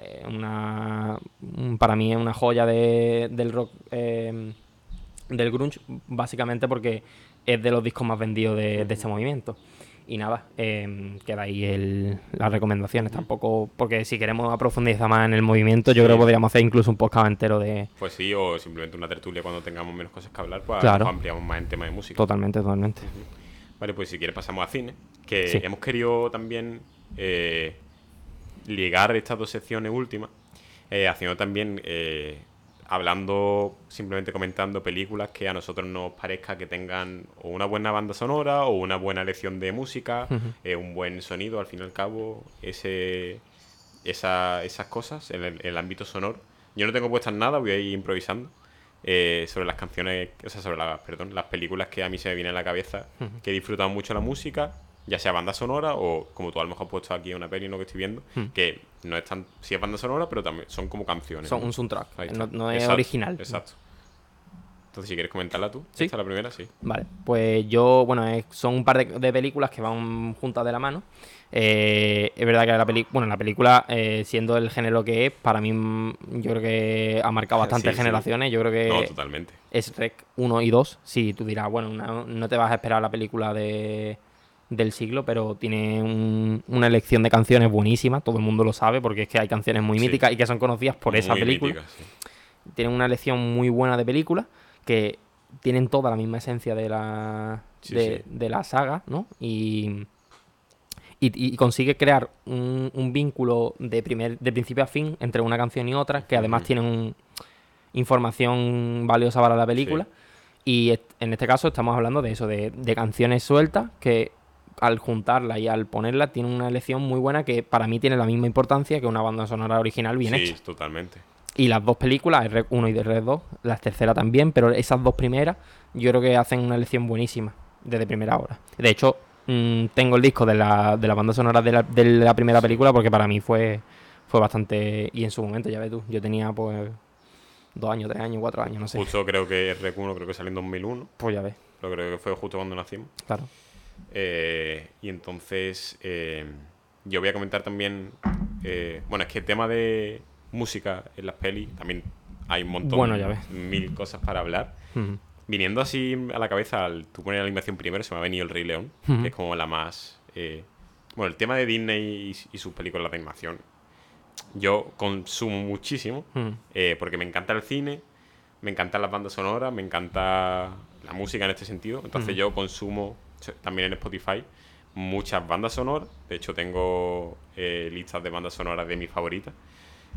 eh, una, un- para mí es una joya de- del rock eh, del grunge, básicamente porque es de los discos más vendidos de, de este movimiento. Y nada, eh, queda ahí el, las recomendaciones. Tampoco, porque si queremos profundizar más en el movimiento, yo Sí. creo que podríamos hacer incluso un podcast entero de. Pues sí, o simplemente una tertulia cuando tengamos menos cosas que hablar, pues Claro. ampliamos más en tema de música. Totalmente, totalmente. Vale, pues si quieres pasamos a cine, que Sí. hemos querido también eh, ligar estas dos secciones últimas, eh, haciendo también, eh, hablando, simplemente comentando películas que a nosotros nos parezca que tengan o una buena banda sonora o una buena lección de música, eh, un buen sonido, al fin y al cabo, ese, esa- esas cosas en el, el ámbito sonoro. Yo no tengo puestas nada, voy a ir improvisando. eh, sobre las canciones, o sea, sobre las, perdón, las películas que a mí se me vienen a la cabeza, que he disfrutado mucho la música, ya sea banda sonora o como tú a lo mejor has puesto aquí una peli, ¿no? Que estoy viendo, que no es tan, sí es banda sonora, pero también son como canciones. Son ¿no? un soundtrack, no, no es Exacto, original. Exacto. Entonces, si quieres comentarla tú, Sí. esta es la primera, sí. Vale, pues yo, bueno, es- son un par de, de películas que van juntas de la mano. Eh, es verdad que la, peli bueno, la película, eh, siendo el género que es, para mí mm, yo creo que ha marcado bastantes Sí, sí. generaciones. Yo creo que No, totalmente. es Rec 1 y 2. Sí, tú dirás, bueno, una- no te vas a esperar la película de, del siglo, pero tiene un- una elección de canciones buenísima. Todo el mundo lo sabe porque es que hay canciones muy Sí. míticas y que son conocidas por esa película sí. tienen una lección muy buena de película que tienen toda la misma esencia de la Sí, de, la saga no y y, y consigue crear un, un vínculo de primer de principio a fin entre una canción y otra que además Ujú. tienen un- información valiosa para la película y en este caso estamos hablando de eso de, de canciones sueltas que al juntarla y al ponerla tiene una elección muy buena que para mí tiene la misma importancia que una banda sonora original bien sí, hecha totalmente. y las dos películas, Rec 1 y Rec 2, la tercera también, pero esas dos primeras yo creo que hacen una elección buenísima desde primera hora. De hecho, mm, tengo el disco de la, de la banda sonora de la, de la primera película porque para mí fue, fue bastante... Y en su momento, ya ves tú, yo tenía pues dos años, tres años, cuatro años, no sé. Justo creo que RQ1 creo que salió en 2001, Pues ya ves, lo creo que fue justo cuando nacimos. claro. Eh, y entonces eh, yo voy a comentar también, eh, bueno, es que el tema de música en las pelis también hay un montón, Bueno, ya ves. mil cosas para hablar. Viniendo así a la cabeza, al tú poner la animación primero, se me ha venido El Rey León, que es como la más... bueno, el tema de Disney y, y sus películas de animación, yo consumo muchísimo, eh, porque me encanta el cine, me encantan las bandas sonoras, me encanta la música en este sentido. Entonces yo consumo también en Spotify muchas bandas sonoras. De hecho tengo eh, listas de bandas sonoras de mis favoritas.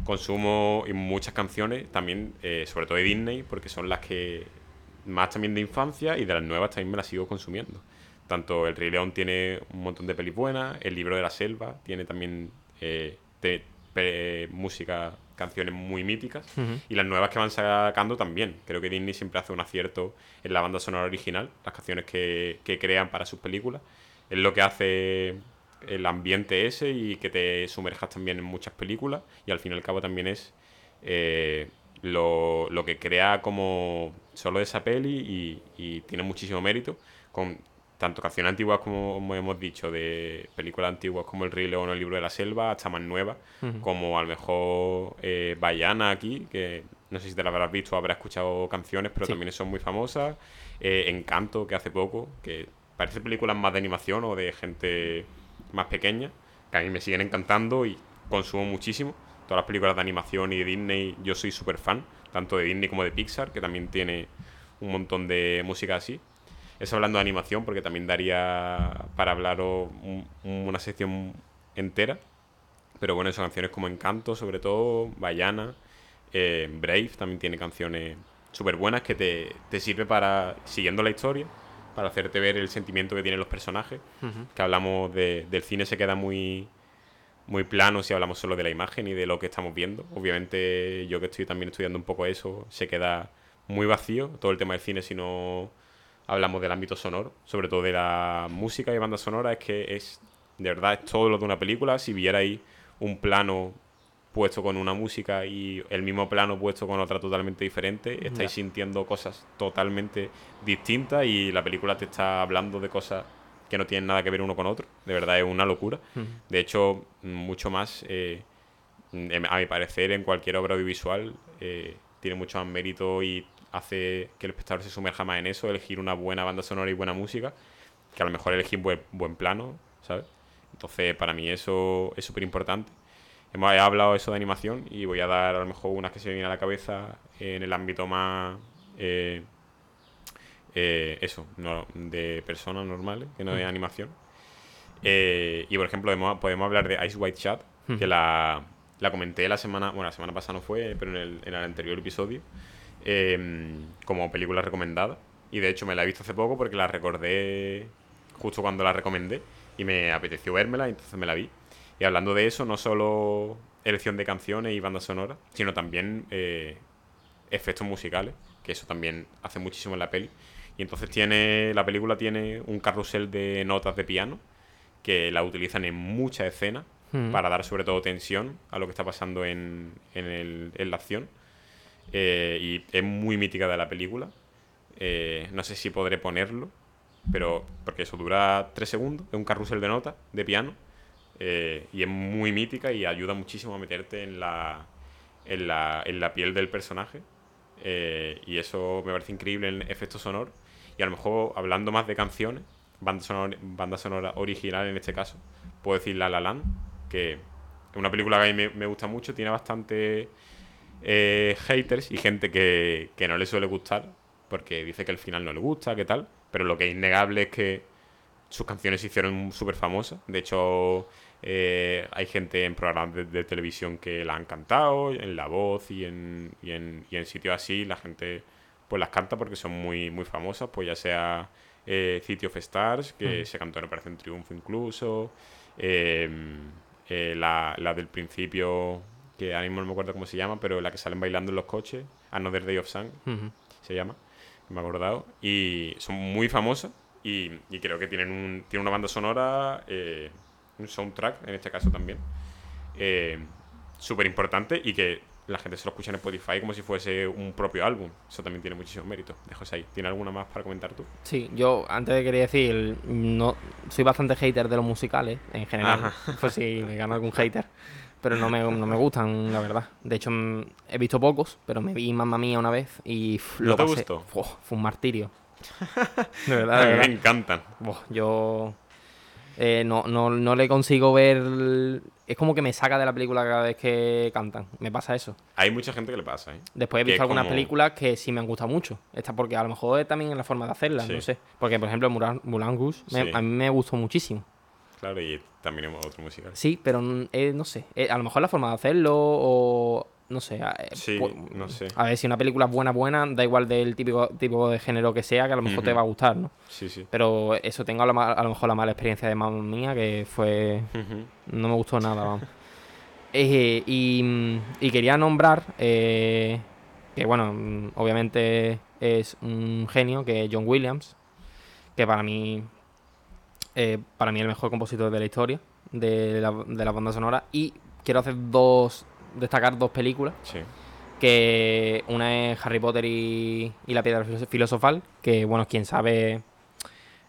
Consumo muchas canciones también, eh, sobre todo de Disney, porque son las que más también de infancia y de las nuevas también me las sigo consumiendo. Tanto El Rey León tiene un montón de pelis buenas, El Libro de la Selva tiene también eh, música, canciones muy míticas. Y las nuevas que van sacando también. Creo que Disney siempre hace un acierto en la banda sonora original, las canciones que, que crean para sus películas. Es lo que hace el ambiente ese y que te sumerjas también en muchas películas. Y al fin y al cabo también es eh, lo, lo que crea como solo esa peli y, y tiene muchísimo mérito. Con tanto canciones antiguas como, hemos dicho, de películas antiguas como El Rey León o El Libro de la Selva, hasta más nuevas, como a lo mejor eh, Bayana aquí, que no sé si te la habrás visto o habrás escuchado canciones, pero también son muy famosas. Eh, Encanto, que hace poco, que parece películas más de animación o de gente más pequeña, que a mí me siguen encantando y consumo muchísimo. Todas las películas de animación y de Disney, yo soy súper fan, tanto de Disney como de Pixar, que también tiene un montón de música así. Eso hablando de animación, porque también daría para hablaros una sección entera. Pero bueno, esas canciones como Encanto, sobre todo, Bayana, eh, Brave también tiene canciones súper buenas que te, te sirve para, siguiendo la historia, para hacerte ver el sentimiento que tienen los personajes. Que hablamos de, del cine se queda muy, muy plano si hablamos solo de la imagen y de lo que estamos viendo. Obviamente yo que estoy también estudiando un poco eso, se queda muy vacío todo el tema del cine si no hablamos del ámbito sonoro, sobre todo de la música y banda sonora, es que es, de verdad, es todo lo de una película. Si vierais un plano puesto con una música y el mismo plano puesto con otra totalmente diferente, estáis sintiendo cosas totalmente distintas y la película te está hablando de cosas que no tienen nada que ver uno con otro. De verdad es una locura. De hecho, mucho más, eh, a mi parecer, en cualquier obra audiovisual eh, tiene mucho más mérito y hace que el espectador se sumerja más en eso, elegir una buena banda sonora y buena música, que a lo mejor elegir buen, buen plano, ¿sabes? Entonces, para mí eso es súper importante. Hemos hablado eso de animación y voy a dar a lo mejor unas que se me vienen a la cabeza en el ámbito más... Eh, eh, eso, no, de personas normales, que no de mm. animación. Eh, y por ejemplo, podemos, hablar de Ice White Chat, que la, la, comenté la semana, bueno, la semana pasada no fue, pero en el, en el anterior episodio, Em, como película recomendada. Y de hecho me la he visto hace poco porque la recordé justo cuando la recomendé y me apeteció vérmela, entonces me la vi. Y hablando de eso, no solo elección de canciones y bandas sonoras, sino también eh, efectos musicales, que eso también hace muchísimo en la peli. Y entonces tiene la película tiene un carrusel de notas de piano que la utilizan en muchas escenas hmm. para dar sobre todo tensión a lo que está pasando en, en, el, en la acción. Eh, y es muy mítica de la película. Eh, no sé si podré ponerlo, pero porque eso dura tres segundos, es un carrusel de notas de piano eh, y es muy mítica y ayuda muchísimo a meterte en la, en la, en la piel del personaje y eso me parece increíble en efecto sonoro y a lo mejor hablando más de canciones, banda sonora, banda sonora original en este caso, puedo decir La La Land, que es una película que a mí me gusta mucho, tiene bastante eh, haters y gente que, no le suele gustar porque dice que el final no le gusta, que tal. Pero lo que es innegable es que sus canciones se hicieron súper famosas. De hecho, eh, hay gente en programas de, televisión que la han cantado, en La Voz y en, y en, y en sitios así. La gente pues las canta porque son muy, muy famosas. Pues ya sea eh, City of Stars, que se cantó en Operación Triunfo incluso. Em, eh, la, la del principio que ahora mismo no me acuerdo cómo se llama, pero la que salen bailando en los coches, Another Day of Sun, se llama, me he acordado, y son muy famosas y, creo que tienen, un, tienen una banda sonora, eh, un soundtrack en este caso también, eh, súper importante y que la gente se lo escucha en Spotify como si fuese un propio álbum. Eso también tiene muchísimo mérito. Dejo ahí. ¿Tiene alguna más para comentar tú? Sí, yo antes quería decir, no soy bastante hater de los musicales en general. Pues si me gano algún hater pero no me, no me gustan, la verdad. De hecho, mm, he visto pocos, pero me vi Mamma Mía una vez y lo te gustó? fue un martirio. de verdad, A mí me encantan. yo eh, no, no, no le consigo ver... Es como que me saca de la película cada vez que cantan. Me pasa eso. Hay mucha gente que le pasa, ¿eh? Después he visto algunas películas que sí me han gustado mucho. Esta porque a lo mejor es también en la forma de hacerla, no sé. Porque, por ejemplo, Mulan, Mulan a mí me gustó muchísimo. Claro, y también otro musical. Sí, pero eh, no sé. Eh, a lo mejor la forma de hacerlo o. No sé. Eh, sí, no sé. A ver, si una película es buena, buena, da igual del típico tipo de género que sea, que a lo mejor te va a gustar, ¿no? Sí, sí. Pero eso, tengo a lo, mejor la mala experiencia de mamá mía, que fue. No me gustó nada, vamos. y, y, quería nombrar. que bueno, obviamente es un genio, que es John Williams. Que para mí eh, para mí el mejor compositor de la historia de la, de la banda sonora. Y quiero hacer dos, destacar dos películas. Sí. Que una es Harry Potter y, la piedra filosofal, que bueno, quien sabe,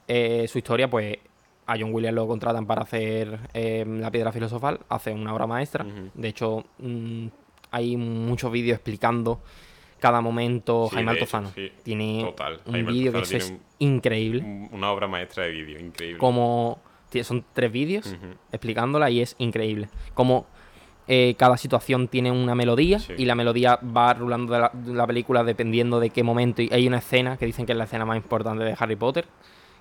eh, su historia, pues a John Williams lo contratan para hacer eh, La Piedra Filosofal, hace una obra maestra. De hecho, mm, hay muchos vídeos explicando cada momento. Sí, Jaime hecho, Altozano sí. tiene Total. un vídeo que eso es increíble. un- una obra maestra de vídeo, increíble. Como son tres vídeos explicándola y es increíble. Como eh, cada situación tiene una melodía Sí. y la melodía va rulando de la, de la película dependiendo de qué momento. Y hay una escena que dicen que es la escena más importante de Harry Potter.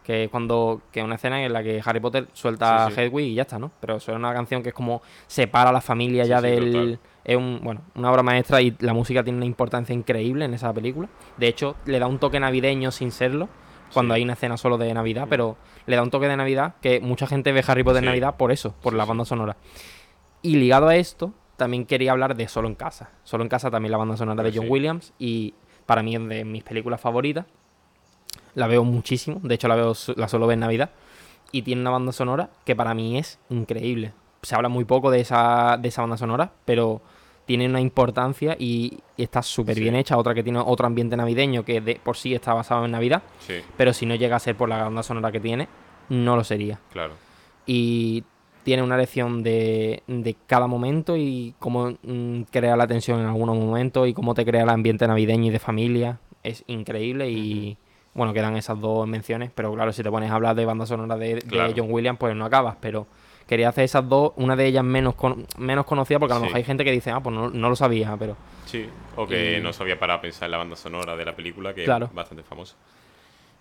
Que es cuando. que es una escena en la que Harry Potter suelta Sí, sí. a Hedwig y ya está, ¿no? Pero es una canción que es como separa a la familia ya del. total. Es un, bueno, una obra maestra y la música tiene una importancia increíble en esa película. De hecho, le da un toque navideño sin serlo. Cuando Sí. hay una escena solo de Navidad, pero le da un toque de Navidad que mucha gente ve Harry Potter en Sí. Navidad por eso, por la banda sonora. Y ligado a esto, también quería hablar de Solo en Casa. Solo en Casa también la banda sonora Pues de John. Williams y para mí es de mis películas favoritas. La veo muchísimo, de hecho la veo la suelo ver en Navidad y tiene una banda sonora que para mí es increíble. Se habla muy poco de esa, de esa banda sonora, pero tiene una importancia y, está súper Sí. bien hecha. Otra que tiene otro ambiente navideño que de por sí está basado en Navidad, Sí, pero si no llega a ser por la banda sonora que tiene, no lo sería claro. y tiene una lección de, de cada momento y cómo mm, crea la tensión en algunos momentos y cómo te crea el ambiente navideño y de familia. Es increíble y bueno, quedan esas dos menciones, pero claro, si te pones a hablar de banda sonora de, de. John Williams, pues no acabas, pero quería hacer esas dos, una de ellas menos, con- menos conocida porque a lo Sí. mejor hay gente que dice, ah, pues no, no lo sabía, pero Sí, o que Y- no sabía para pensar en la banda sonora de la película, que Claro. es bastante famosa.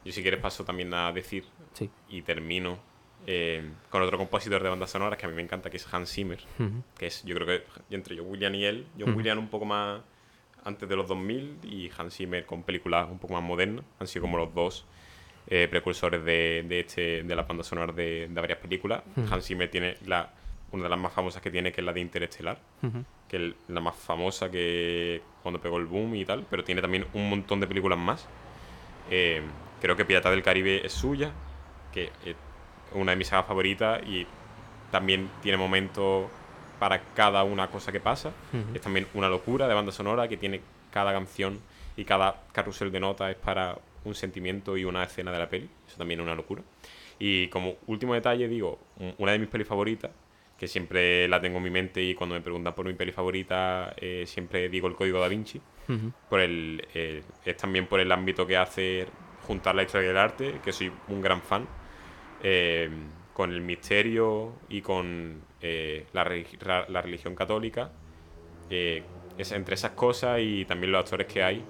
Yo si quieres paso también a decir, sí. y termino eh, con otro compositor de bandas sonoras que a mí me encanta, que es Hans Zimmer, que es, yo creo que entre John Williams y él, John Ujú. Williams un poco más antes de los 2000 y Hans Zimmer con películas un poco más modernas, han sido como los dos eh, precursores de, de, este, de las bandas sonoras de, de varias películas. Ujú. Hans Zimmer tiene la, una de las más famosas que tiene, que es la de Interestelar, que es la más famosa que cuando pegó el boom y tal, pero tiene también un montón de películas más. Eh, creo que Pirata del Caribe es suya, que es una de mis sagas favoritas y también tiene momentos para cada una cosa que pasa. Es también una locura de banda sonora que tiene cada canción y cada carrusel de notas es para un sentimiento y una escena de la peli. Eso también es una locura. Y como último detalle, digo, un- una de mis pelis favoritas, que siempre la tengo en mi mente y cuando me preguntan por mi peli favorita, eh, siempre digo el código da Vinci. Por el, eh, es también por el ámbito que hace juntar la historia del arte, que soy un gran fan, eh, con el misterio y con la, la religión católica. es entre esas cosas y también los actores que hay,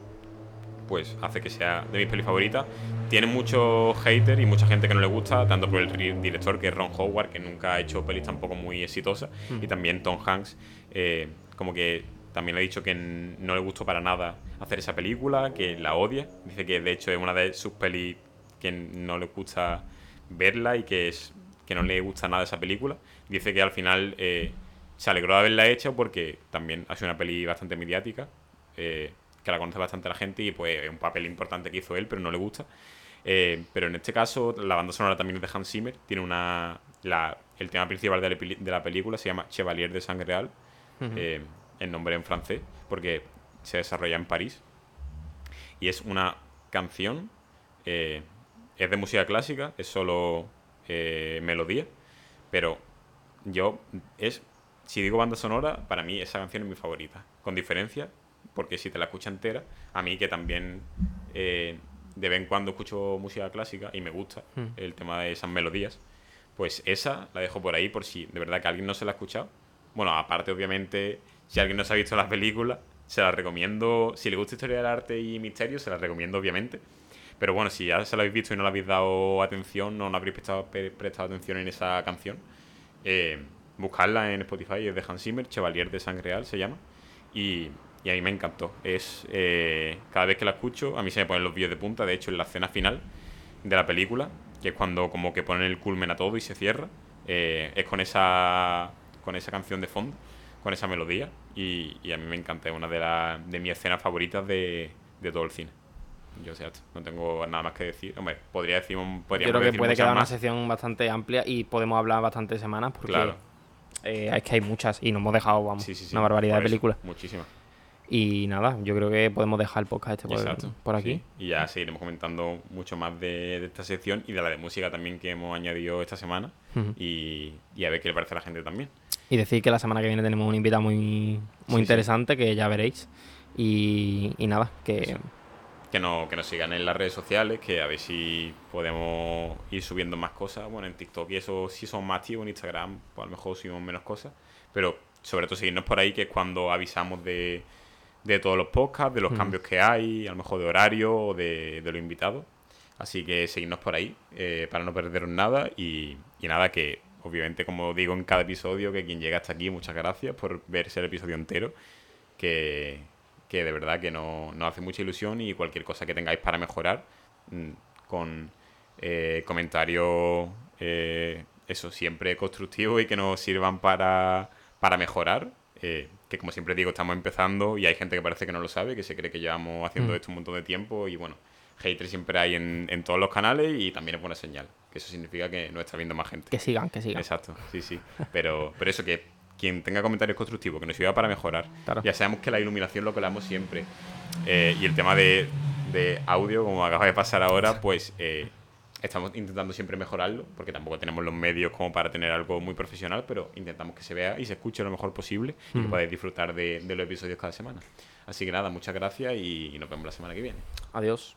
pues hace que sea de mis pelis favoritas. Tiene muchos haters y mucha gente que no le gusta, tanto por el director que es Ron Howard, que nunca ha hecho pelis tampoco muy exitosas, y también Tom Hanks, eh, como que también le ha dicho que no le gustó para nada hacer esa película, que la odia. Dice que de hecho es una de sus pelis que no le gusta verla y que es que no le gusta nada esa película. Dice que al final eh, se alegró de haberla hecho porque también ha sido una peli bastante mediática, eh, que la conoce bastante la gente y pues es un papel importante que hizo él, pero no le gusta. Eh, pero en este caso, la banda sonora también es de Hans Zimmer. Tiene una. la- el tema principal de la, de la película se llama Chevalier de Sangre Real. Ujú. eh, el nombre en francés, porque se desarrolla en París. Y es una canción. eh, es de música clásica, es solo eh, melodía. Pero yo. es Si digo banda sonora, para mí esa canción es mi favorita. Con diferencia, porque si te la escuchas entera, a mí que también eh, de vez en cuando escucho música clásica y me gusta Mm. el tema de esas melodías, pues esa la dejo por ahí por si de verdad que alguien no se la ha escuchado. Bueno, aparte obviamente, si alguien no se ha visto la película, se la recomiendo, si le gusta historia del arte y misterio, se la recomiendo obviamente. Pero bueno, si ya se la habéis visto y no le habéis dado atención, no, no habréis prestado, atención en esa canción, eh, buscarla en Spotify, es de Hans Zimmer, Chevalier de Sangre Real se llama. Y, y a mí me encantó. Es eh, cada vez que la escucho, a mí se me ponen los vídeos de punta. De hecho, en la escena final de la película, que es cuando como que ponen el culmen a todo y se cierra, eh, es con esa con esa canción de fondo, con esa melodía. Y, y a mí me encanta, es una de, las de mis escenas favoritas de, de todo el cine. Yo sé, no tengo nada más que decir. Hombre, podría decir, un- Yo creo que puede quedar una sección bastante amplia y podemos hablar bastantes semanas porque Claro. eh, es que hay muchas y nos hemos dejado vamos, Sí, sí, sí, una barbaridad de películas. Muchísimas. Y nada, yo creo que podemos dejar el podcast este por, aquí. sí. Y ya seguiremos comentando mucho más de, de esta sección y de la de música también que hemos añadido esta semana. Y, y a ver qué le parece a la gente también. Y decir que la semana que viene tenemos un invitado muy, muy Sí, sí. interesante que ya veréis. Y, y nada, que Que, no, que nos sigan en las redes sociales, que a ver si podemos ir subiendo más cosas. Bueno, en TikTok y eso sí son más activos, en Instagram pues a lo mejor subimos menos cosas. Pero sobre todo seguirnos por ahí, que es cuando avisamos de, de todos los podcasts, de los Mm. cambios que hay, a lo mejor de horario o de, de los invitados. Así que seguirnos por ahí eh, para no perderos nada y, y nada que obviamente como digo en cada episodio que quien llega hasta aquí muchas gracias por verse el episodio entero que, que de verdad que no- nos hace mucha ilusión y cualquier cosa que tengáis para mejorar mm, con eh, comentarios eh, eso siempre constructivos y que nos sirvan para, para mejorar eh, que como siempre digo estamos empezando y hay gente que parece que no lo sabe que se cree que llevamos haciendo Mm. esto un montón de tiempo y bueno haters siempre hay en, en todos los canales y también es buena señal que eso significa que nos está viendo más gente que sigan, que sigan. Exacto, sí, sí. Pero, pero eso, que quien tenga comentarios constructivos, que nos sirva para mejorar. Claro. Ya sabemos que la iluminación lo que hablamos siempre. Eh, y el tema de, de audio, como acaba de pasar ahora, pues eh, estamos intentando siempre mejorarlo, porque tampoco tenemos los medios como para tener algo muy profesional, pero intentamos que se vea y se escuche lo mejor posible y que podáis disfrutar de, de los episodios cada semana. Así que nada, muchas gracias y nos vemos la semana que viene. Adiós.